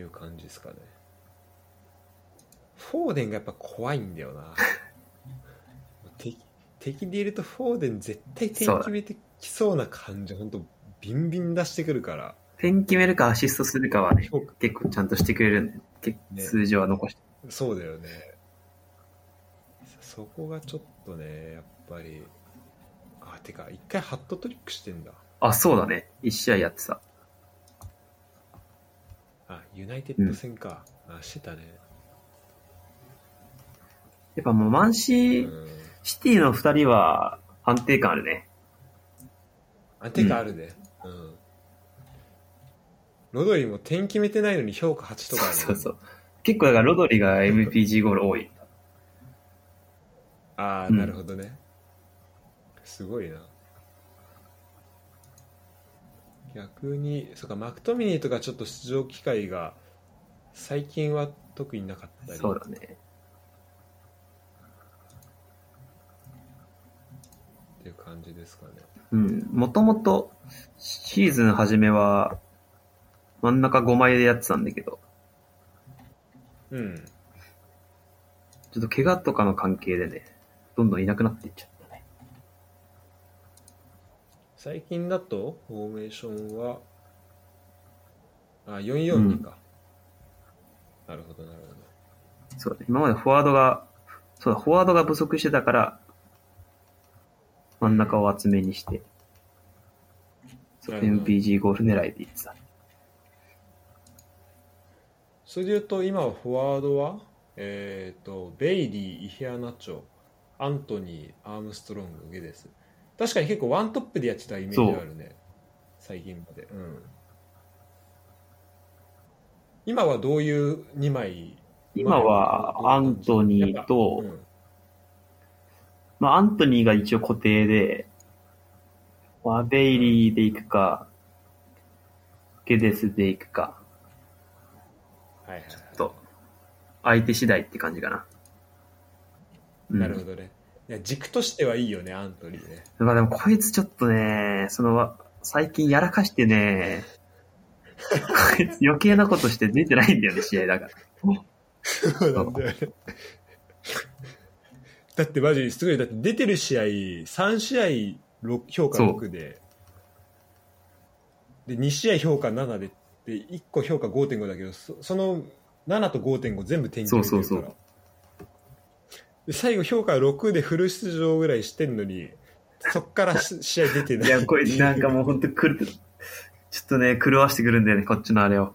いう感じですかね。フォーデンがやっぱ怖いんだよな。<laughs> 敵敵でいるとフォーデン絶対点決めてきそうな感じ、本当ビンビン出してくるから。点決めるかアシストするかはね、結構ちゃんとしてくれるんで、結ね数字は残して。そうだよね。そこがちょっとね、やっぱり。あ、てか、一回ハットトリックしてんだ。あ、そうだね。一試合やってた。あ、ユナイテッド戦か。あ、してたね。やっぱもうマンうシー、ん。シティの二人は安定感あるね。あ、てかあるね。うん。ロドリも点決めてないのに評価8とかあるねそうそう。結構だからロドリが MPG ゴール多い。ああ、うんなるほどね。すごいな。逆に、そうか、マクトミニーとかちょっと出場機会が最近は特になかったり。そうだね。っていう感じですかね。うん。もともと、シーズン初めは、真ん中5枚でやってたんだけど、うん。ちょっと怪我とかの関係でね、どんどんいなくなっていっちゃったね。最近だと、フォーメーションは、あ、442か。なるほど、なるほど。そう。今までフォワードが、そうだ、フォワードが不足してたから、真ん中を厚めにして、MPG ゴール狙いでいってた。それで言うと、今はフォワードは、えっ、と、ベイリー、イヒアナチョ、アントニー、アームストロング、ゲデス。確かに結構ワントップでやってたイメージがあるね。最近まで。うん。今はどういう2枚今は、アントニーと、うんまあ、アントニーが一応固定で、まあ、ベイリーで行くか、ゲデスで行くか、はいはいはいと、相手次第って感じかな。うんなるほどね。いや軸としてはいいよね、アントニーね。まあでもこいつちょっとね、そのわ、最近やらかしてね、こいつ余計なことして出てないんだよね、試合だから。そうなんだよね。だってマジすごい、だって出てる試合、3試合6評価6で、で、2試合評価7で、で、1個評価5.5だけど、そその7と5.5全部点決めてるから。そうそうそうで最後評価6でフル出場ぐらいしてんのに、そっからし <laughs> 試合出てない。いや、こいつなんかもうほんとくる、ちょっとね、狂わしてくるんだよね、こっちのあれを。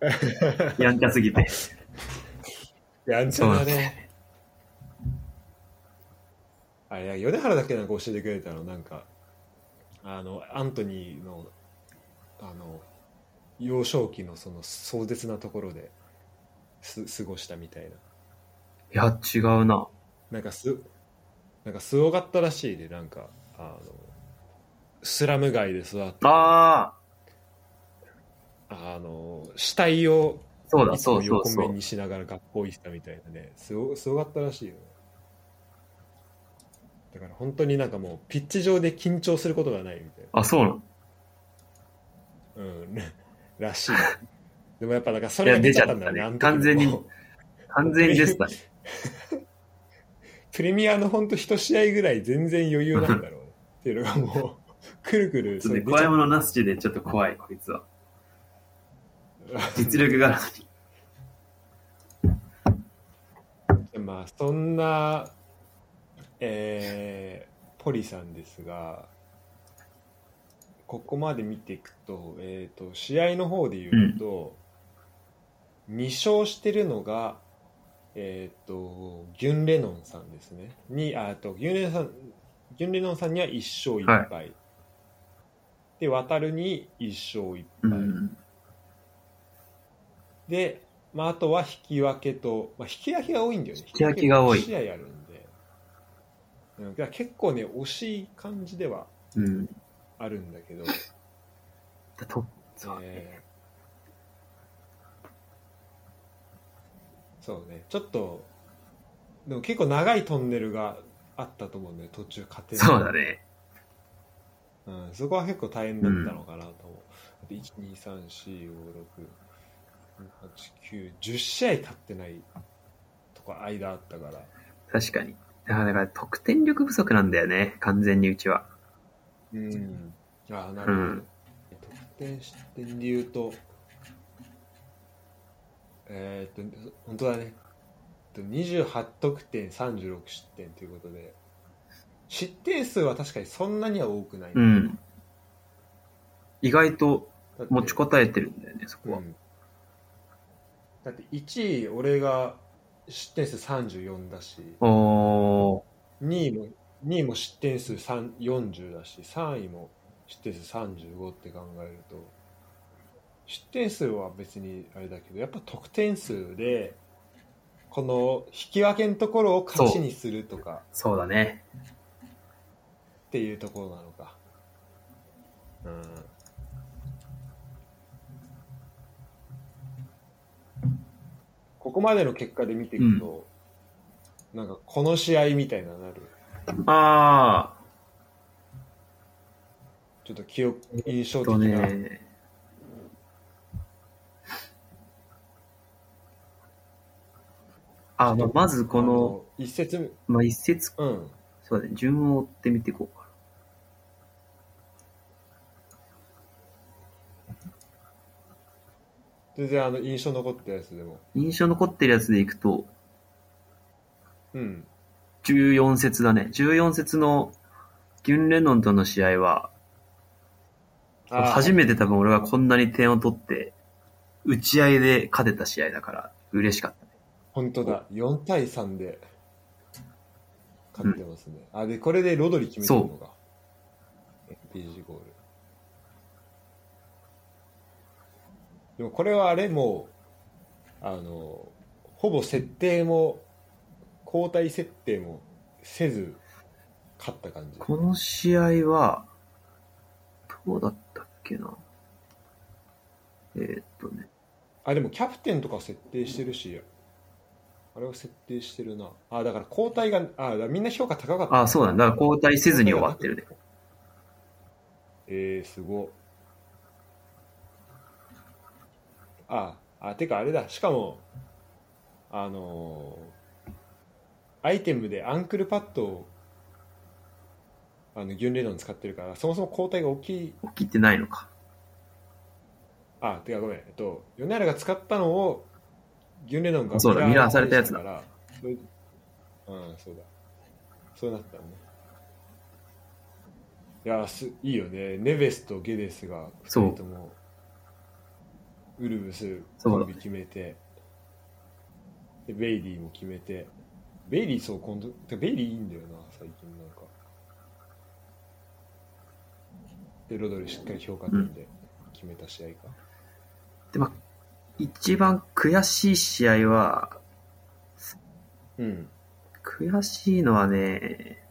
<laughs> やんちゃすぎて。やんちゃだね。あれ、米原だけなんか教えてくれたの、なんか、あの、アントニーの、あの、幼少期のその壮絶なところです過ごしたみたいな。いや、違うな。なんかす、なんかすごかったらしいで、なんか、あの、スラム街で育って、ああ、あの、死体をそうだ、そうそうそう。横面にしながら学校行ってたみたいなね。すごすごかったらしいよ。ねだから本当になんかもうピッチ上で緊張することがないみたいあ、そうなの？なうん。らしい。でもやっぱなんかそれが出ちゃったんだよねいやあの時出ちゃったね。完全に完全にでしたね。<laughs> プレミアの本当一試合ぐらい全然余裕なんだろうねっていうのがもうくるくるちょっとね、怖いものなしでちょっと怖い、こいつは。実力が。<laughs> まあそんな、えーポリさんですがここまで見ていくと,、えー、と試合の方で言うと、2勝してるのが、えー、とギュン・レノンさんですねにああとギュンレノンさんギュン・レノンさんには1勝1敗、で渡るに1勝1う敗、ん。で、まあ、あとは引き分けと、まあ、引き分けが多いんだよね。引き分けが多い試合あるんで。うん、結構ね、惜しい感じではうん。あるんだけど、とそうね。えーそうね、ちょっと、でも結構長いトンネルがあったと思うんだよ、途中過程そうだね。うん、そこは結構大変だったのかなと思う。1、2、3、4、5、6、8、9、10試合経ってないとか間あったから。確かに。だから、だから得点力不足なんだよね。完全にうちは。うん。ああ、なるほど。うん得点失点で言うと、えーっと、本当だね。えっと28得点、36失点ということで、失点数は確かにそんなには多くない。うん。意外と持ちこたえてるんだよね、そこは。うんだって1位、俺が失点数34だし、おー。2位も、2位も失点数3 40だし、3位も失点数35って考えると、失点数は別にあれだけど、やっぱ得点数で、この引き分けのところを勝ちにするとかそうだね。っていうところなのか。うん。ここまでの結果で見ていくと、なんかこの試合みたいななる。あちょっと記憶、印象的とな。ね、あ、まあ、まずこの、一節、まあ、一節、うん。そうだね、順を追ってみていこうか。全然あの、印象残ったやつでも。印象残ってるやつでいくと、うん。14節だね。14節のギュン・レノンとの試合は、初めて多分俺がこんなに点を取って、打ち合いで勝てた試合だから、嬉しかったね。本当だ。4対3で、勝ってますね。あ、で、これでロドリ決めてるのが。FPG ゴール。でもこれはあれもう、あの、ほぼ設定も、交代設定もせず、勝った感じ。この試合は、どうだったっけな。えーっとね。あ、でもキャプテンとか設定してるし、あれは設定してるな。あ、だから交代が、あ、みんな評価高かった。あ、そうなんだ。だから交代せずに終わってるね。えー、すご。あ、あ、てかあれだ。しかも、あのーアイテムでアンクルパッドを、あの、ギュンレノン使ってるから、そもそも交代が大きい。起きてないのか。あ、てかごめん。えっと、米原が使ったのを、ギュンレノンがそうだミラーされたやつだうん、そうだ。そうなったね。いやす、いいよね。ネベスとゲデスがそう2人とも、ウルブスコンビ決めて、でベイリーも決めて、ベイリーそう、今度、ベイリーいいんだよな、最近なんか。で、ロドリしっかり評価点で決めた試合か。で、まあ、一番悔しい試合は、うん。悔しいのはね、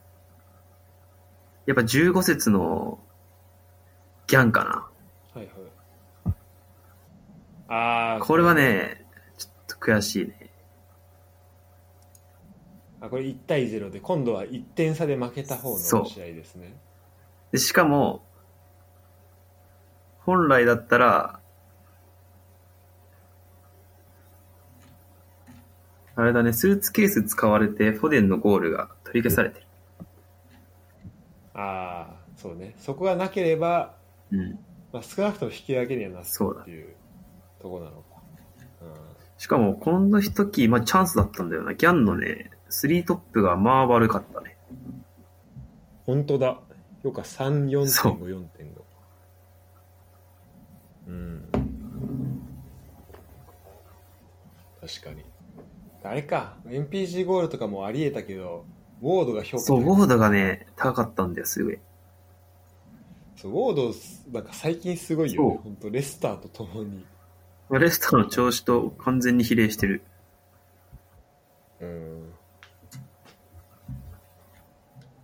やっぱ15節のギャンかはいはい。ああ、な。これはね、ちょっと悔しいね。あこれ1対0で今度は1点差で負けた方のそう試合ですねでしかも、本来だったら、あれだね、スーツケース使われて、フォデンのゴールが取り消されてる。ああそうね。そこがなければ、うん。まあ、少なくとも引き分けにはなすそうだっていうとこなのか。しかも、この時、まあチャンスだったんだよな。ギャンのね、スリートップがまあ悪かったね。うん本当だ。評価そう。34.54.5うん。確かにあれか。MPG ゴールとかもありえたけどウォードが評価そう、ウォードがね、高かったんだよ、すごい。そうウォードなんか最近すごいよね。本当レスターとともに。レスターの調子と完全に比例してる。うん。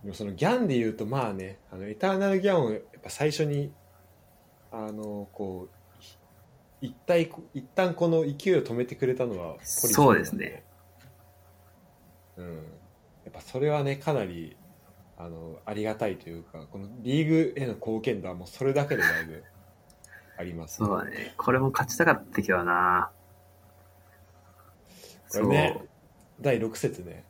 でもそのギャンで言うとまあねあのエターナルギャンをやっぱ最初にあのこう一体一旦この勢いを止めてくれたのはポリシーそうですね。うん。やっぱそれはねかなりあのありがたいというかこのリーグへの貢献度はもうそれだけでだいぶありますそうだね。これも勝ちたかったけどな。これね第6節ね。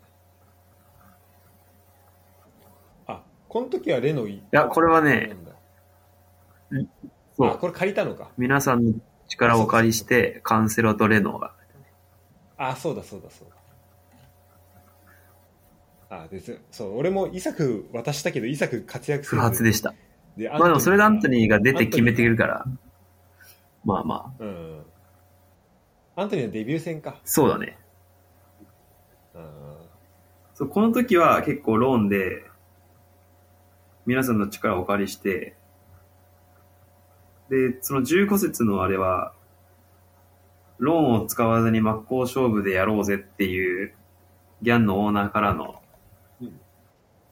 あこの時はレノイ。いいや、これはね、そう。あこれ借りたのか。皆さんの力をお借りして、カンセロとレノが。あそうだそうだそうだあですそう俺もイサク渡したけどイサク活躍す不る発でした。でまあでもそれでアントーニーが出て決めてくるから。まあまあ、うんアントニーのデビュー戦かそうだね。うんそう、この時は結構ローンで、皆さんの力をお借りして、で、その15節のあれは、ローンを使わずに真っ向勝負でやろうぜっていう、ギャンのオーナーからのうん、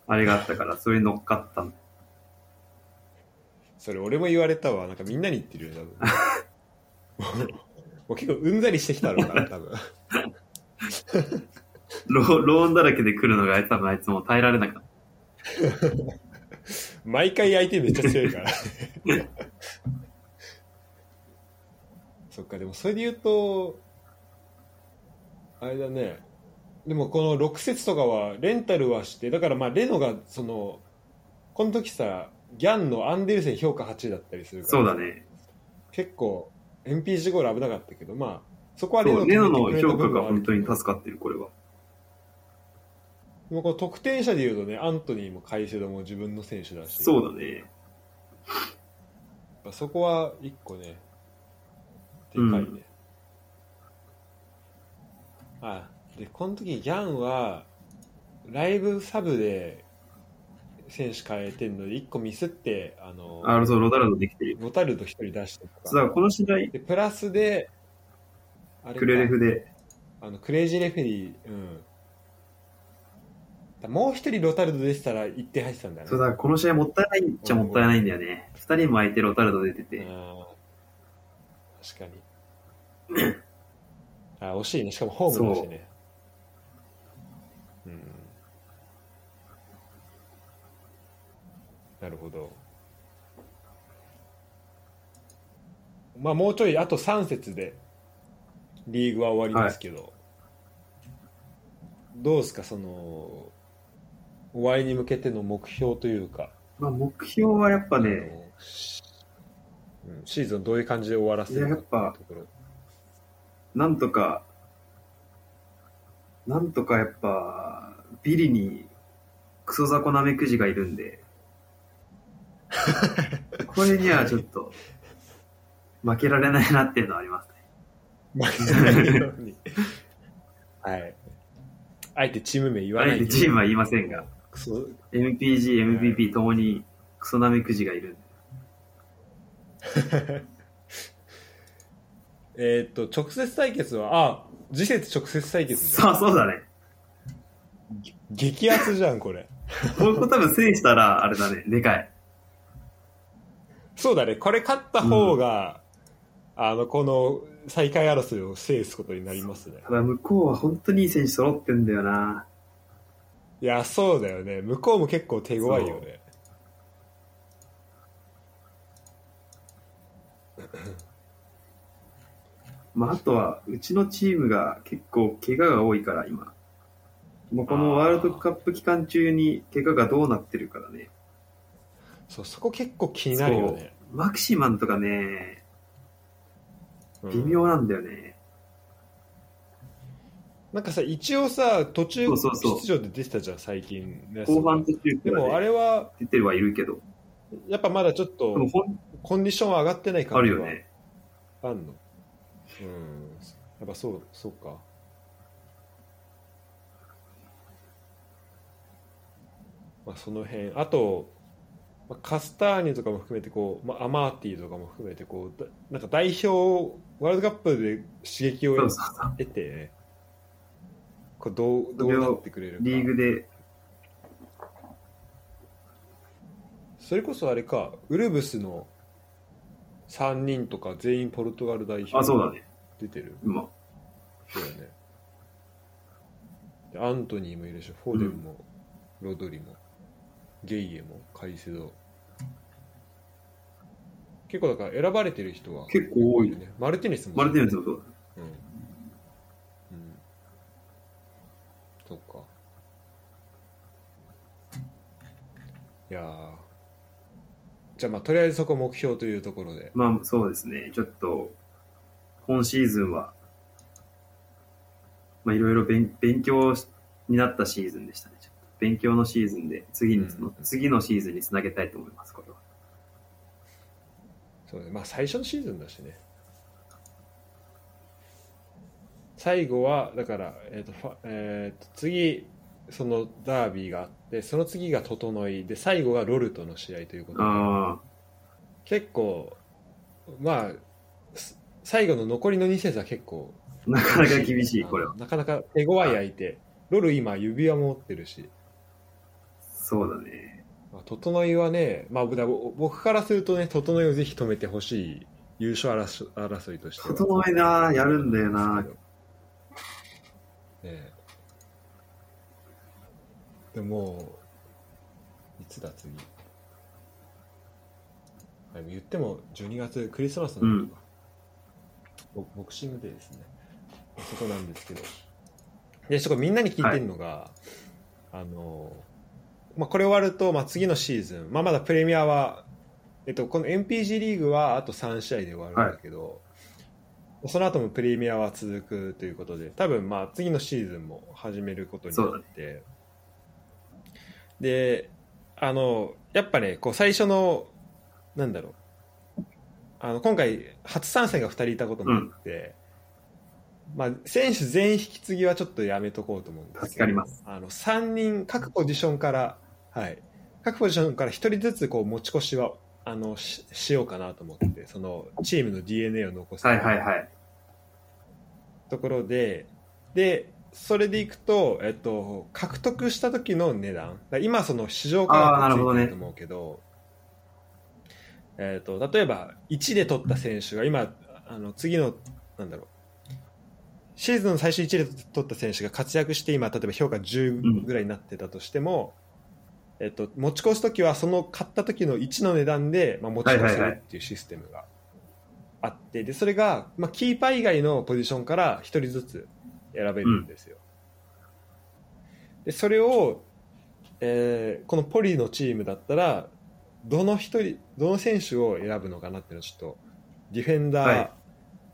あれがあったから、それに乗っかった。それ俺も言われたわなんかみんなに言ってるよ多分 <laughs> もう結構うんざりしてきたのかな多分 <laughs> ローローンだらけで来るのが多分あいつも耐えられなかった。毎回相手めっちゃ強いから。<laughs> そっか、でもそれで言うと、あれだね。でもこの6節とかはレンタルはして、だからまあレノがその、この時さ、ギャンのアンデルセン評価8だったりするから、そうだね。結構 MPG ゴール危なかったけど、まあ、そこはレノレノの評価が本当に助かってる、これは。でもこの得点者でいうとね、アントニーもカイセドも自分の選手だし、そうだね。やっぱそこは一個ね、でかいね。うんあで、この時ギャンは、ライブサブで選手変えてんので、一個ミスって、あの、あ、そう、ロダルドできてる。ロタルド一人出してとそう、だかか、らこの試合、で、プラスで、あれかクレレフで、あの、クレイジーレフェリー、うん。だもう一人ロタルドでしたら1点入ってたんだよね。そうだ、この試合もったいないっちゃもったいないんだよね。二人も相手ロタルド出てて。あー確かに。あ、惜しいね。しかもホームだしね。うん。なるほど。まあもうちょい、あと3節でリーグは終わりますけど、どうですか、その、終わりに向けての目標というか、まあ、目標はやっぱね、うんシーズンどういう感じで終わらせるかっていうところ。なんとか、なんとかやっぱ、ビリにクソ雑魚なめくじがいるんで、<laughs> これにはちょっと、負けられないなっていうのはありますね。負けないように。はい。あえてチーム名言わあないえてチームは言いませんが、クソ MPG、MVP ともにクソなめくじがいるんで。<laughs> えーっと、直接対決は、あ、次節直接対決じゃん。そうそうだね。激アツじゃん、これ。ここ多分制したら、あれだね、でかい。そうだね、これ勝った方が、あの、この最下位争いを制すことになりますね。ただ向こうは本当にいい選手揃ってんだよな。いや、そうだよね。向こうも結構手強いよね。まあ、あとは、うちのチームが結構怪我が多いから、今。もうこのワールドカップ期間中に怪我がどうなってるからね。そう、そこ結構気になるよね。マクシマンとかね、うん微妙なんだよね。なんかさ、一応さ、途中出場で出てたじゃん、最近のやつ後半途中でもあれは、出てるはいるけど。やっぱまだちょっでとコンディションは上がってないあ感じはるよね。あんの？うん。やっぱそう、そうか。まあその辺。あと、まあカスターニュとかも含めてこう、まあ、アマーティとかも含めてこう、だなんか代表、ワールドカップで刺激を。得て、こうどうどうなってくれるか。リーグで、それこそあれか、ウルブスの3人とか全員ポルトガル代表あ、そうだね。出てる。今。そうだね。でアントニーもいるし、フォーデンも、ロドリも、ゲイエも、カイセド。結構だから選ばれてる人は結構多いるね。マルティネスもマルティネスもそうだ。うん。うん。そっか。いやーじゃあまあとりあえずそこ目標というところで。まあ、そうですね。ちょっと、今シーズンは、まあ、いろいろ勉勉強になったシーズンでしたね。ちょっと勉強のシーズンで、次に、うん次のシーズンにつなげたいと思います、これは。そうね。まあ最初のシーズンだしね。最後は、だから、えっ、と、ファえーと、次、そのダービーがあって、その次が整いで、最後がロルとの試合ということで、あ結構、まあ、す最後の残りの2節は結構、あ、なかなか厳しい、これは。なかなか手強い相手。ロル今指輪も持ってるし、そうだね。まあ、整いはね、まあ、だ僕からするとね、整いをぜひ止めてほしい優勝争争いとしては。整えな、やるんだよな。ねえでも、いつだ次？あでも言っても12月クリスマスの時か、ボボクシングデーですね。そこなんですけど。でそこみんなに聞いてるのが、あのまあ、これ終わると、まあ、次のシーズン、まあ、まだプレミアは、えっと、この MPG リーグはあと3試合で終わるんだけど、その後もプレミアは続くということで多分まあ次のシーズンも始めることになって、であのやっぱねこう最初のなんだろうあの今回初参戦が2人いたこともあって、まあ、選手全員引き継ぎはちょっとやめとこうと思うんです助かります。あの3人各ポジションから、はい、各ポジションから1人ずつこう持ち越しはあのししようかなと思ってそのチームの DNA を残すはいはいはい。ところででそれでいくと、えっと、獲得した時の値段。今その市場価格ついてると思うけどえっと、例えば1で取った選手が今あの次のなんだろう。シーズンの最初1で取った選手が活躍して今例えば評価10ぐらいになってたとしても、えっと、持ち越す時はその買った時の1の値段で、まあ、持ち越せるっていうシステムがあって、でそれが、まあ、キーパー以外のポジションから1人ずつ選べるんですよ、でそれを、えーこのポリのチームだったらどの一人どの選手を選ぶのかなっていうのをちょっとディフェンダー、はい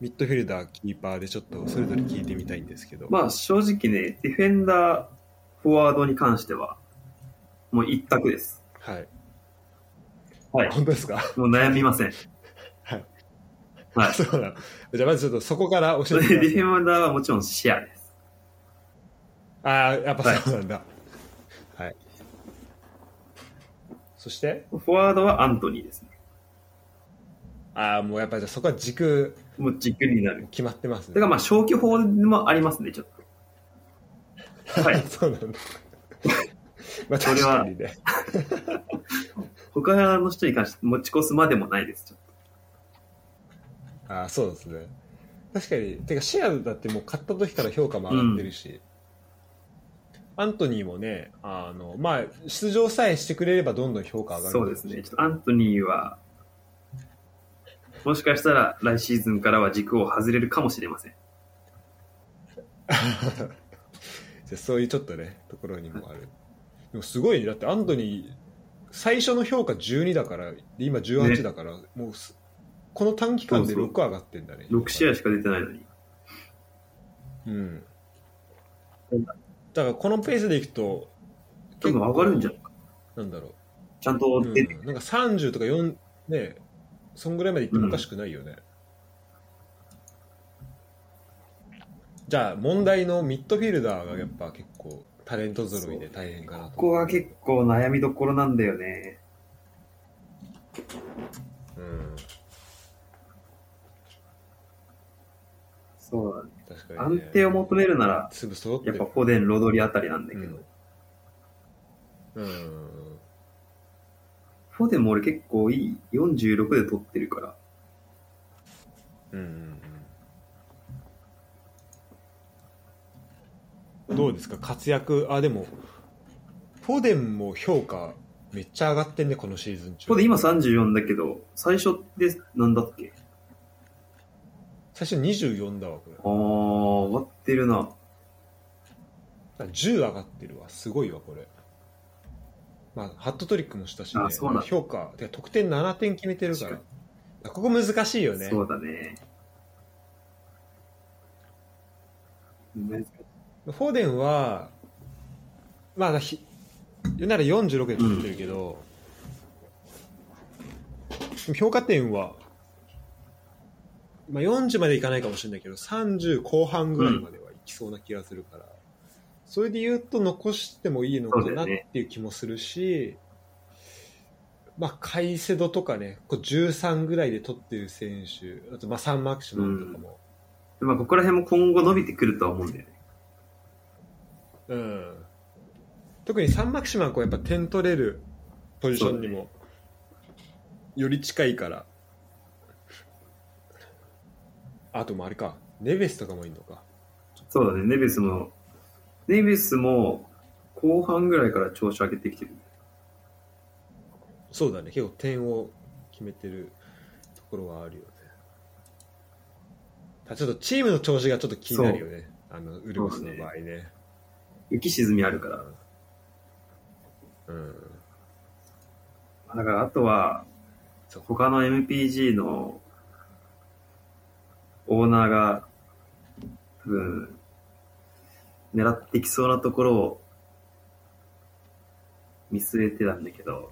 ミッドフィルダーキーパーでちょっとそれぞれ聞いてみたいんですけど、まあ正直ね、ディフェンダー、フォワードに関しては、もう一択です。はい、はい。本当ですか？もう悩みません。はい。はい。そうなのじゃあまずちょっとそこから教えてくださいでディフェンダーはもちろんシェアです。ああやっぱそうなんだはい、そして？フォワードはアントニーですね。ああもうやっぱりじゃあそこは軸もう軸になる。決まってますねだからまあ消去法もありますね、ちょっと。はい <laughs> そうなんだ <laughs> まあそれはね <laughs> 他の人に関して持ち越すまでもないです。ちょっああそうですね。確かにてかシェアだってもう買った時から評価も上がってるし、アントニーもねあのまあ出場さえしてくれればどんどん評価上がる。とそうですね。ちょっとアントニーは、もしかしたら来シーズンからは軸を外れるかもしれません。<laughs> じゃあそういうちょっとねところにもある。でもすごいね。だってアントニー最初の評価12だからで今18だから、もうすこの短期間でそうそう。6上がってんだね。6試合しか出てないのに。うん。だからこのペースでいくと多分上がるんじゃないか。な。んだろちゃんとう、うん、出て、なんか30とか4ねそんぐらいまでいってもおかしくないよね、じゃあ問題のミッドフィルダーがやっぱ結構タレント揃いで大変かなと。ここが結構悩みどころなんだよね。うんそうだね。確かに、ね、安定を求めるなら、粒揃って。るやっぱフォデン、ロドリあたりなんだけど、うん。うん。フォデンも俺結構いい、46で取ってるから、うんうんうん。どうですか？活躍？あでもフォデンも評価めっちゃ上がってんねこのシーズン中。フォデン今34だけど、最初ってなんだっけ？最初24だわこれあー、上がってるな。10上がってるわすごいわこれ。まあハットトリックもしたし、ね、あそうな評価てか得点7点決めてるから。確ここ難しいよね。そうだね。フォーデンは、まあ、ひ言うなら46で取ってるけど、でも評価点は、まあ、40までいかないかもしれないけど、30後半ぐらいまではいきそうな気がするから、それで言うと残してもいいのかなっていう気もするし、まあ、カイセドとかね、こう13ぐらいで取ってる選手、あとまあサンマークシマンとかも、まあ、ここら辺も今後伸びてくるとは思うんだよね。うん、特にサンマキシマンはこうやっぱ点取れるポジションにもより近いから、あともあれかネベスとかもいいのかそうだね、ネベスも、ネベスも後半ぐらいから調子上げてきてる。そうだね結構点を決めてるところはあるよね。ただちょっとチームの調子がちょっと気になるよね。あの、ウルブスの場合ね。浮き沈みあるから。うん。だから、あとは、他の MPG のオーナーが、多分、狙ってきそうなところを見据えてたんだけど、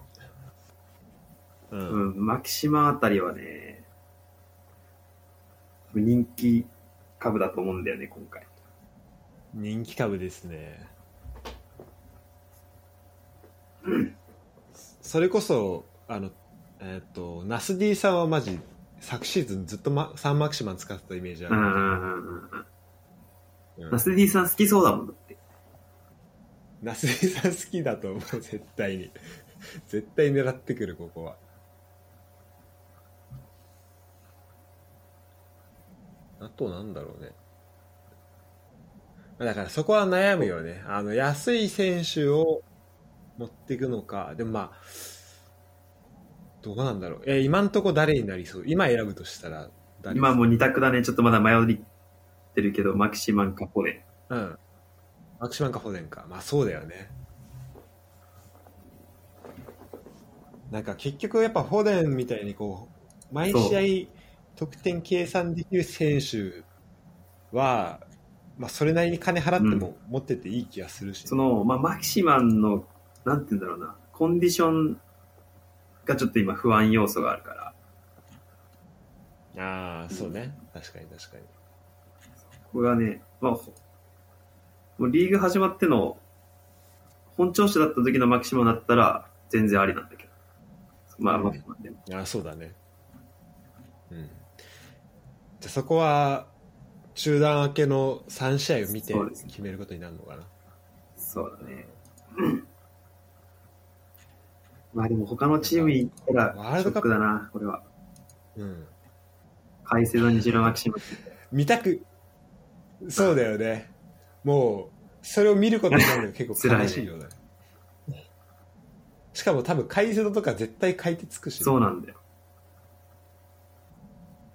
う。うんん、マキシマあたりはね、人気株だと思うんだよね、今回。人気株ですね。それこそ、あの、えっ、と、ナス D さんはマジ、昨シーズンずっと、ま、サンマキシマン使ってたイメージある。うんうんうんうん。うんナス D さん好きそうだもんだって。ナス D さん好きだと思う、絶対に。<laughs> 絶対狙ってくる、ここは。あとなんだろうね。だからそこは悩むよね。あの、安い選手を持っていくのか。でもまあ、どうなんだろう。え、今んとこ誰になりそう？今選ぶとしたら誰今もう二択だね。ちょっとまだ迷ってるけど、マキシマンかポレン。うん。マキシマンかフォデンか。まあそうだよね。なんか結局やっぱフォデンみたいにこう、毎試合得点計算できる選手は、まあそれなりに金払っても持ってていい気がするし、その、まあ、マキシマンの、なんて言うんだろうな、コンディションがちょっと今不安要素があるから、ああ、そうね。確かに確かに。これはね、まあ、ほもうリーグ始まっての、本調子だった時のマキシマンだったら全然ありなんだけど。まあ、マキシマンでも。ああ、そうだね。うん。じゃあそこは、中断明けの3試合を見て決めることになるのかな。そうだね。まあでも他のチームに行ったら、ショッワールドカップクだな、これは。うん。カイセドにしろマキシマン。見たくそうだよねもうそれを見ることになるのが結構 <laughs> 悲しいよねしかも多分解説とか絶対書いてつくし、そうなんだよ。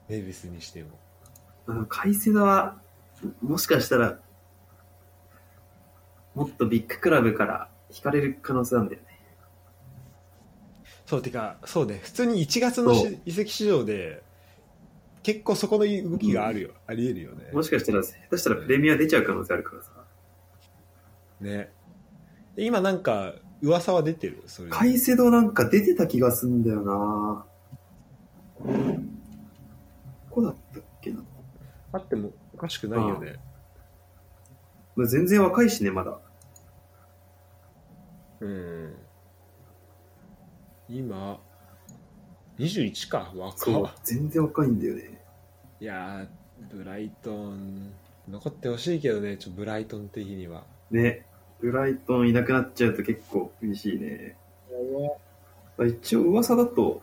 メビスにしてもあの、カイセドは、もしかしたら、もっとビッグクラブから引かれる可能性なんだよね。そうてかそうね。普通に1月の移籍市場で結構そこの動きがあるよ、ありえるよね。もしかしたら、下手したらプレミア出ちゃう可能性あるからさ。ね。で今なんか噂は出てる？それ。カイセドなんか出てた気がすんだよな。どこだったっけな？あってもおかしくないよね。まあ全然若いしね、まだ。うん今21か若そう、全然若いんだよね。いやーブライトン残ってほしいけどねちょブライトン的にはね。ブライトンいなくなっちゃうと結構厳しいね。一応噂だと、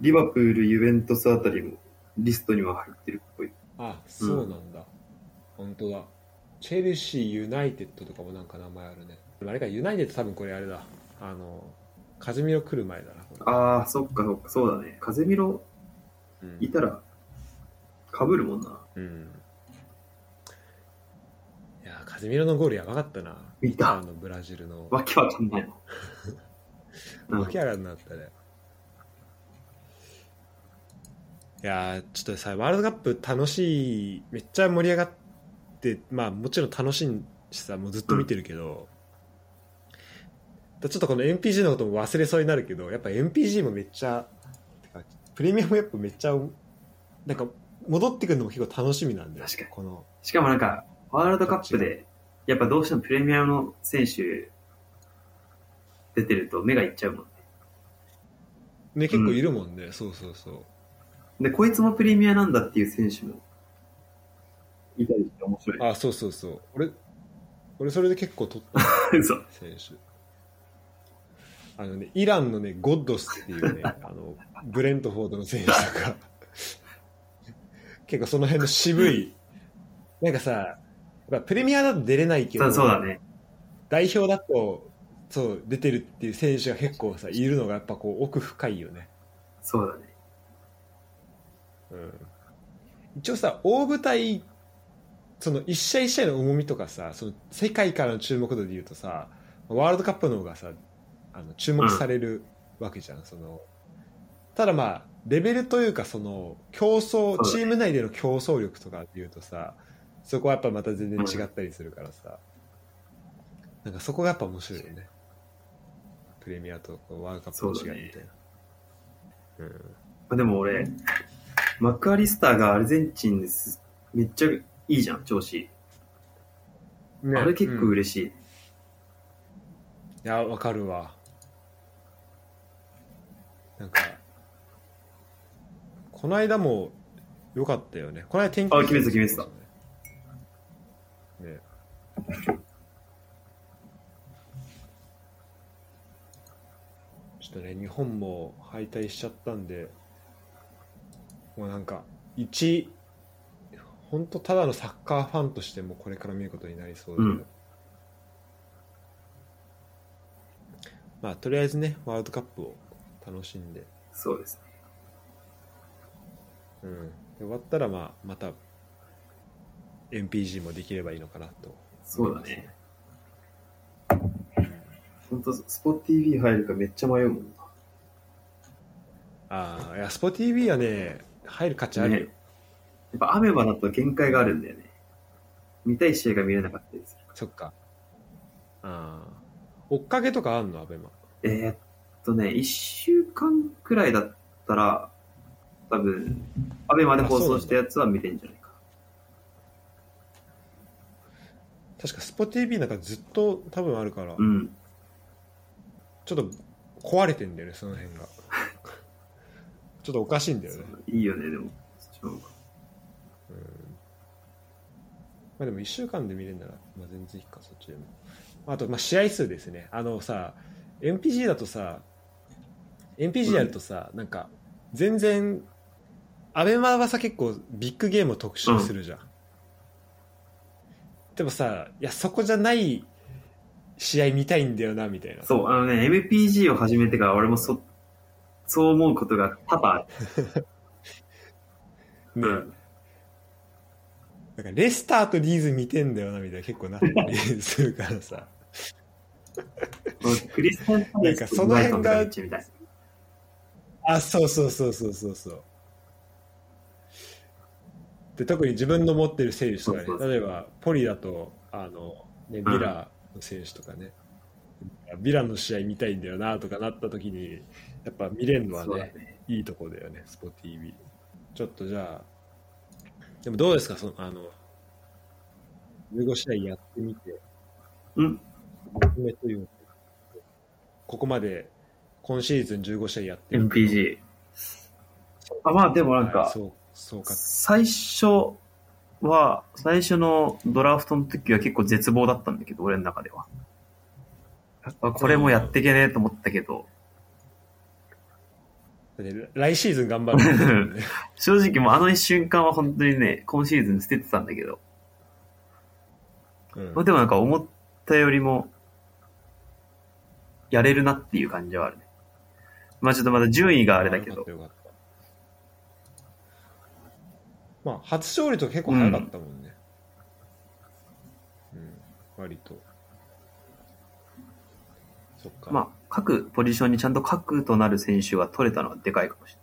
リバプール、ユベントスあたりもリストには入ってるっぽい。あそうなんだ、本当だチェルシーユナイテッドとかもなんか名前あるねあれかユナイテッド多分これあれだあのカズミロ来る前だなああ、そっかそっか、そうだね。風見ろうん。いたら、被るもんな。うん。いやカズミロのゴールやばかったな。見た。あのブラジルの。わけわかんない。の。うんわけあらんなったね。いやーちょっとさワールドカップ楽しいめっちゃ盛り上がってまあもちろん楽しいしさもうずっと見てるけど、ちょっとこの MPG のことも忘れそうになるけどやっぱ MPG もめっちゃプレミアもやっぱめっちゃなんか戻ってくるのも結構楽しみなんだよ確かに。この。しかもなんか、ワールドカップで、やっぱどうしてもプレミアムの選手出てると目がいっちゃうもんね。ね結構いるもんね、そうそうそう。で、こいつもプレミアなんだっていう選手もいたりして面白い。あそうそうそう。俺俺それで結構取った。<laughs> 嘘。選手あのねイランのねゴッドスっていうね <laughs> あのブレントフォードの選手とか結構その辺の渋いなんかさやっぱプレミアだと出れないけどそうそうだね。代表だとそう出てるっていう選手が結構さいるのがやっぱこう奥深いよねそうだね。うん、一応さ大舞台その一試合一試合の重みとかさその世界からの注目度でいうとさワールドカップの方がさあの注目されるわけじゃん、そのただまあレベルというかその競争チーム内での競争力とかっていうとさそこはやっぱまた全然違ったりするからさ、なんかそこがやっぱ面白いよねプレミアとワールドカップの違いみたいなう,、んまあでも俺、マクアリスターがアルゼンチンです。めっちゃいいじゃん、調子。ねあれ結構うん嬉しい。いや、わかるわ。なんか、この間も良かったよね。この間天気あ決めてた決めてね。ちょっとね、日本も敗退しちゃったんで、もうなんか、一、本当ただのサッカーファンとしてもこれから見ることになりそうで、うんまあとりあえずねワールドカップを楽しんで,、そうですね。うん、で終わったらまあまた MPG もできればいいのかなとそうだね。本当スポ TV 入るかめっちゃ迷うもんな。ああいやスポ TV はね入る価値あるよ、ねやっぱアメバだと限界があるんだよね。見たい試合が見れなかったりする。そっかああ追っかけとかあんの？アベマえーっとね、一週間くらいだったら、多分、アベマで放送したやつは見れんじゃないか。確かスポ TV なんかずっと多分あるから、うん。ちょっと壊れてんだよねその辺が <laughs> ちょっとおかしいんだよねいいよね、でも。そっちの方がまあでも1週間で見れるなら、まあ、全然いいか、そっちでも。あと、まあ、試合数ですね。あのさ、MPG だとさ、MPG やるとさ、なんか、全然、アベマはさ、結構ビッグゲームを特集するじゃん。でもさ、いや、そこじゃない試合見たいんだよな、みたいな。そう、あのね、MPG を始めてから俺もそ、そう思うことが多々ある。<laughs> ね。うんなんかレスターとリーズ見てんだよな、みたいな結構なったりするからさ。<laughs> クリスタン・パレスとなんかその辺があ、そうそうそうそうそうそう。で特に自分の持ってる選手とかね例えばポリだとあの、ね、ビラの選手とかね、ビラの試合見たいんだよなとかなった時にやっぱ見れるのはねね。いいとこだよねスポ TV ちょっとじゃあでもどうですか？そのあの15試合やってみてうん。ここまで今シーズン15試合やってみて MPG。あ、まあでもなんか、はいそうそうか最初は、最初のドラフトの時は結構絶望だったんだけど、俺の中では。これもやっていけねえと思ったけど、で来シーズン頑張る、ね、<laughs> 正直もうあの一瞬間は本当にね、今シーズン捨ててたんだけど、うんまあでもなんか思ったよりも、やれるなっていう感じはあるね。まあちょっとまだ順位があれだけど。まあ初勝利と結構早かったもんね。うん、割と。そっか。まあ各ポジションにちゃんと核となる選手が取れたのはでかいかもし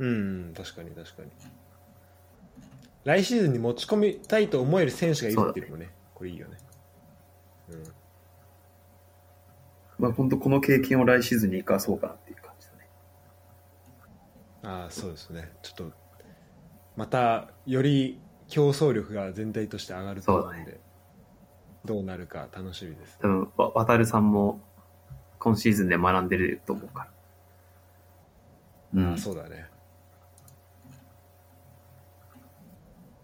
れない。うん確かに確かに。来シーズンに持ち込みたいと思える選手がいるっていうのもね。これいいよね。うんまあ本当この経験を来シーズンに生かそうかなっていう感じだね。ああそうですねちょっとまたより競争力が全体として上がると思うんでどうなるか楽しみです多分、わ渡るさんも今シーズンで学んでると思うから。うん。そうだね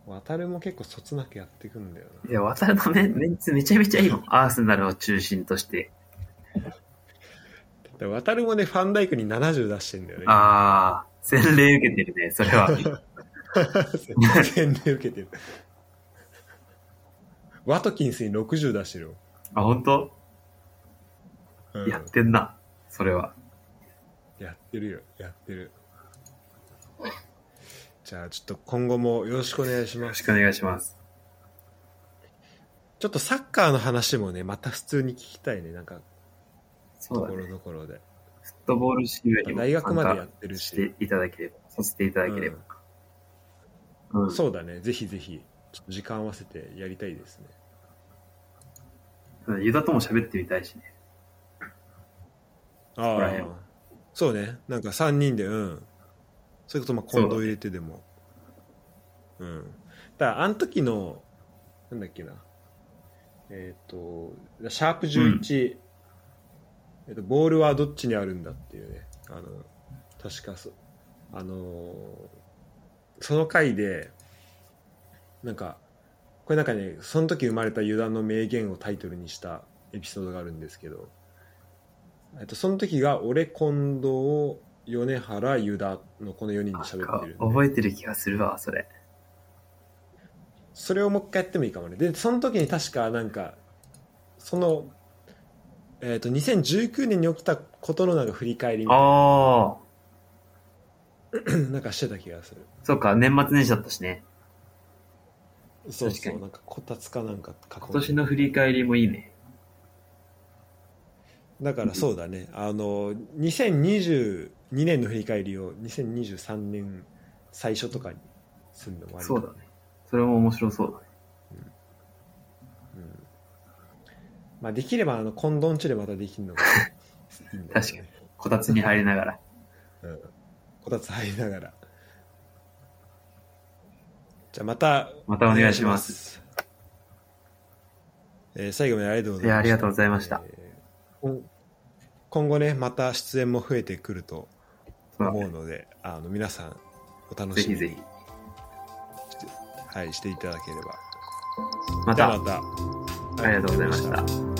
渡るも結構そつなくやっていくんだよいや、渡るのメンメンツめちゃめちゃいいもん。アーセナルを中心として。なで渡るもねファンダイクに70出してんだよねああ、洗礼受けてるね、それは。<laughs> 洗礼受けてるワトキンスに60出してるよ、あ、本当？うんやってんな、それは。やってるよ、やってる。じゃあちょっと今後もよろしくお願いしますよろし。くお願いします。ちょっとサッカーの話もね、また普通に聞きたいね、なんか、ところ。どころで。フットボール支部にも大学までやってるししていただければ、させていただければ。うん。そうだね、ぜひぜひ、ちょっと時間合わせてやりたいですね。うんユダとも喋ってみたいしね。ああ、そうね、なんか3人で、うん。そういうこと、まあ、今度入れてでも。うん。だあの時の、なんだっけな。えっ、と、シャープ11、えっと、ボールはどっちにあるんだっていうね。あの、確かそ、あのーその回で、なんか、これなんかね、その時生まれたユダの名言をタイトルにしたエピソードがあるんですけど、えっと、その時が俺、近藤、米原、ユダのこの4人で喋ってる。か覚えてる気がするわ、それ。それをもう一回やってもいいかもね。で、その時に確かなんか、その、えっ、と、2019年に起きたことのなんか振り返りみたいああ、な、<clears throat> なんかしてた気がする。そうか、年末年始だったしね。そうそう、なんかこたつかなんか書今年の振り返りもいいね。だからそうだね、<laughs> あの、2022年の振り返りを2023年最初とかにするのもありそうだね。それも面白そうだね。うんまあ、できればあのコンドンチでまたできるのがいいんだよね。<laughs> 確かに。こたつに入りながら。うん、こたつ入りながら。じゃあまたまたお願いします。えー最後までありがとうございました。いやありがとうございました。えー今今後ねまた出演も増えてくると思うのであの皆さんお楽しみに。ぜひぜひ。はい、していただければ。また、またありがとうございました。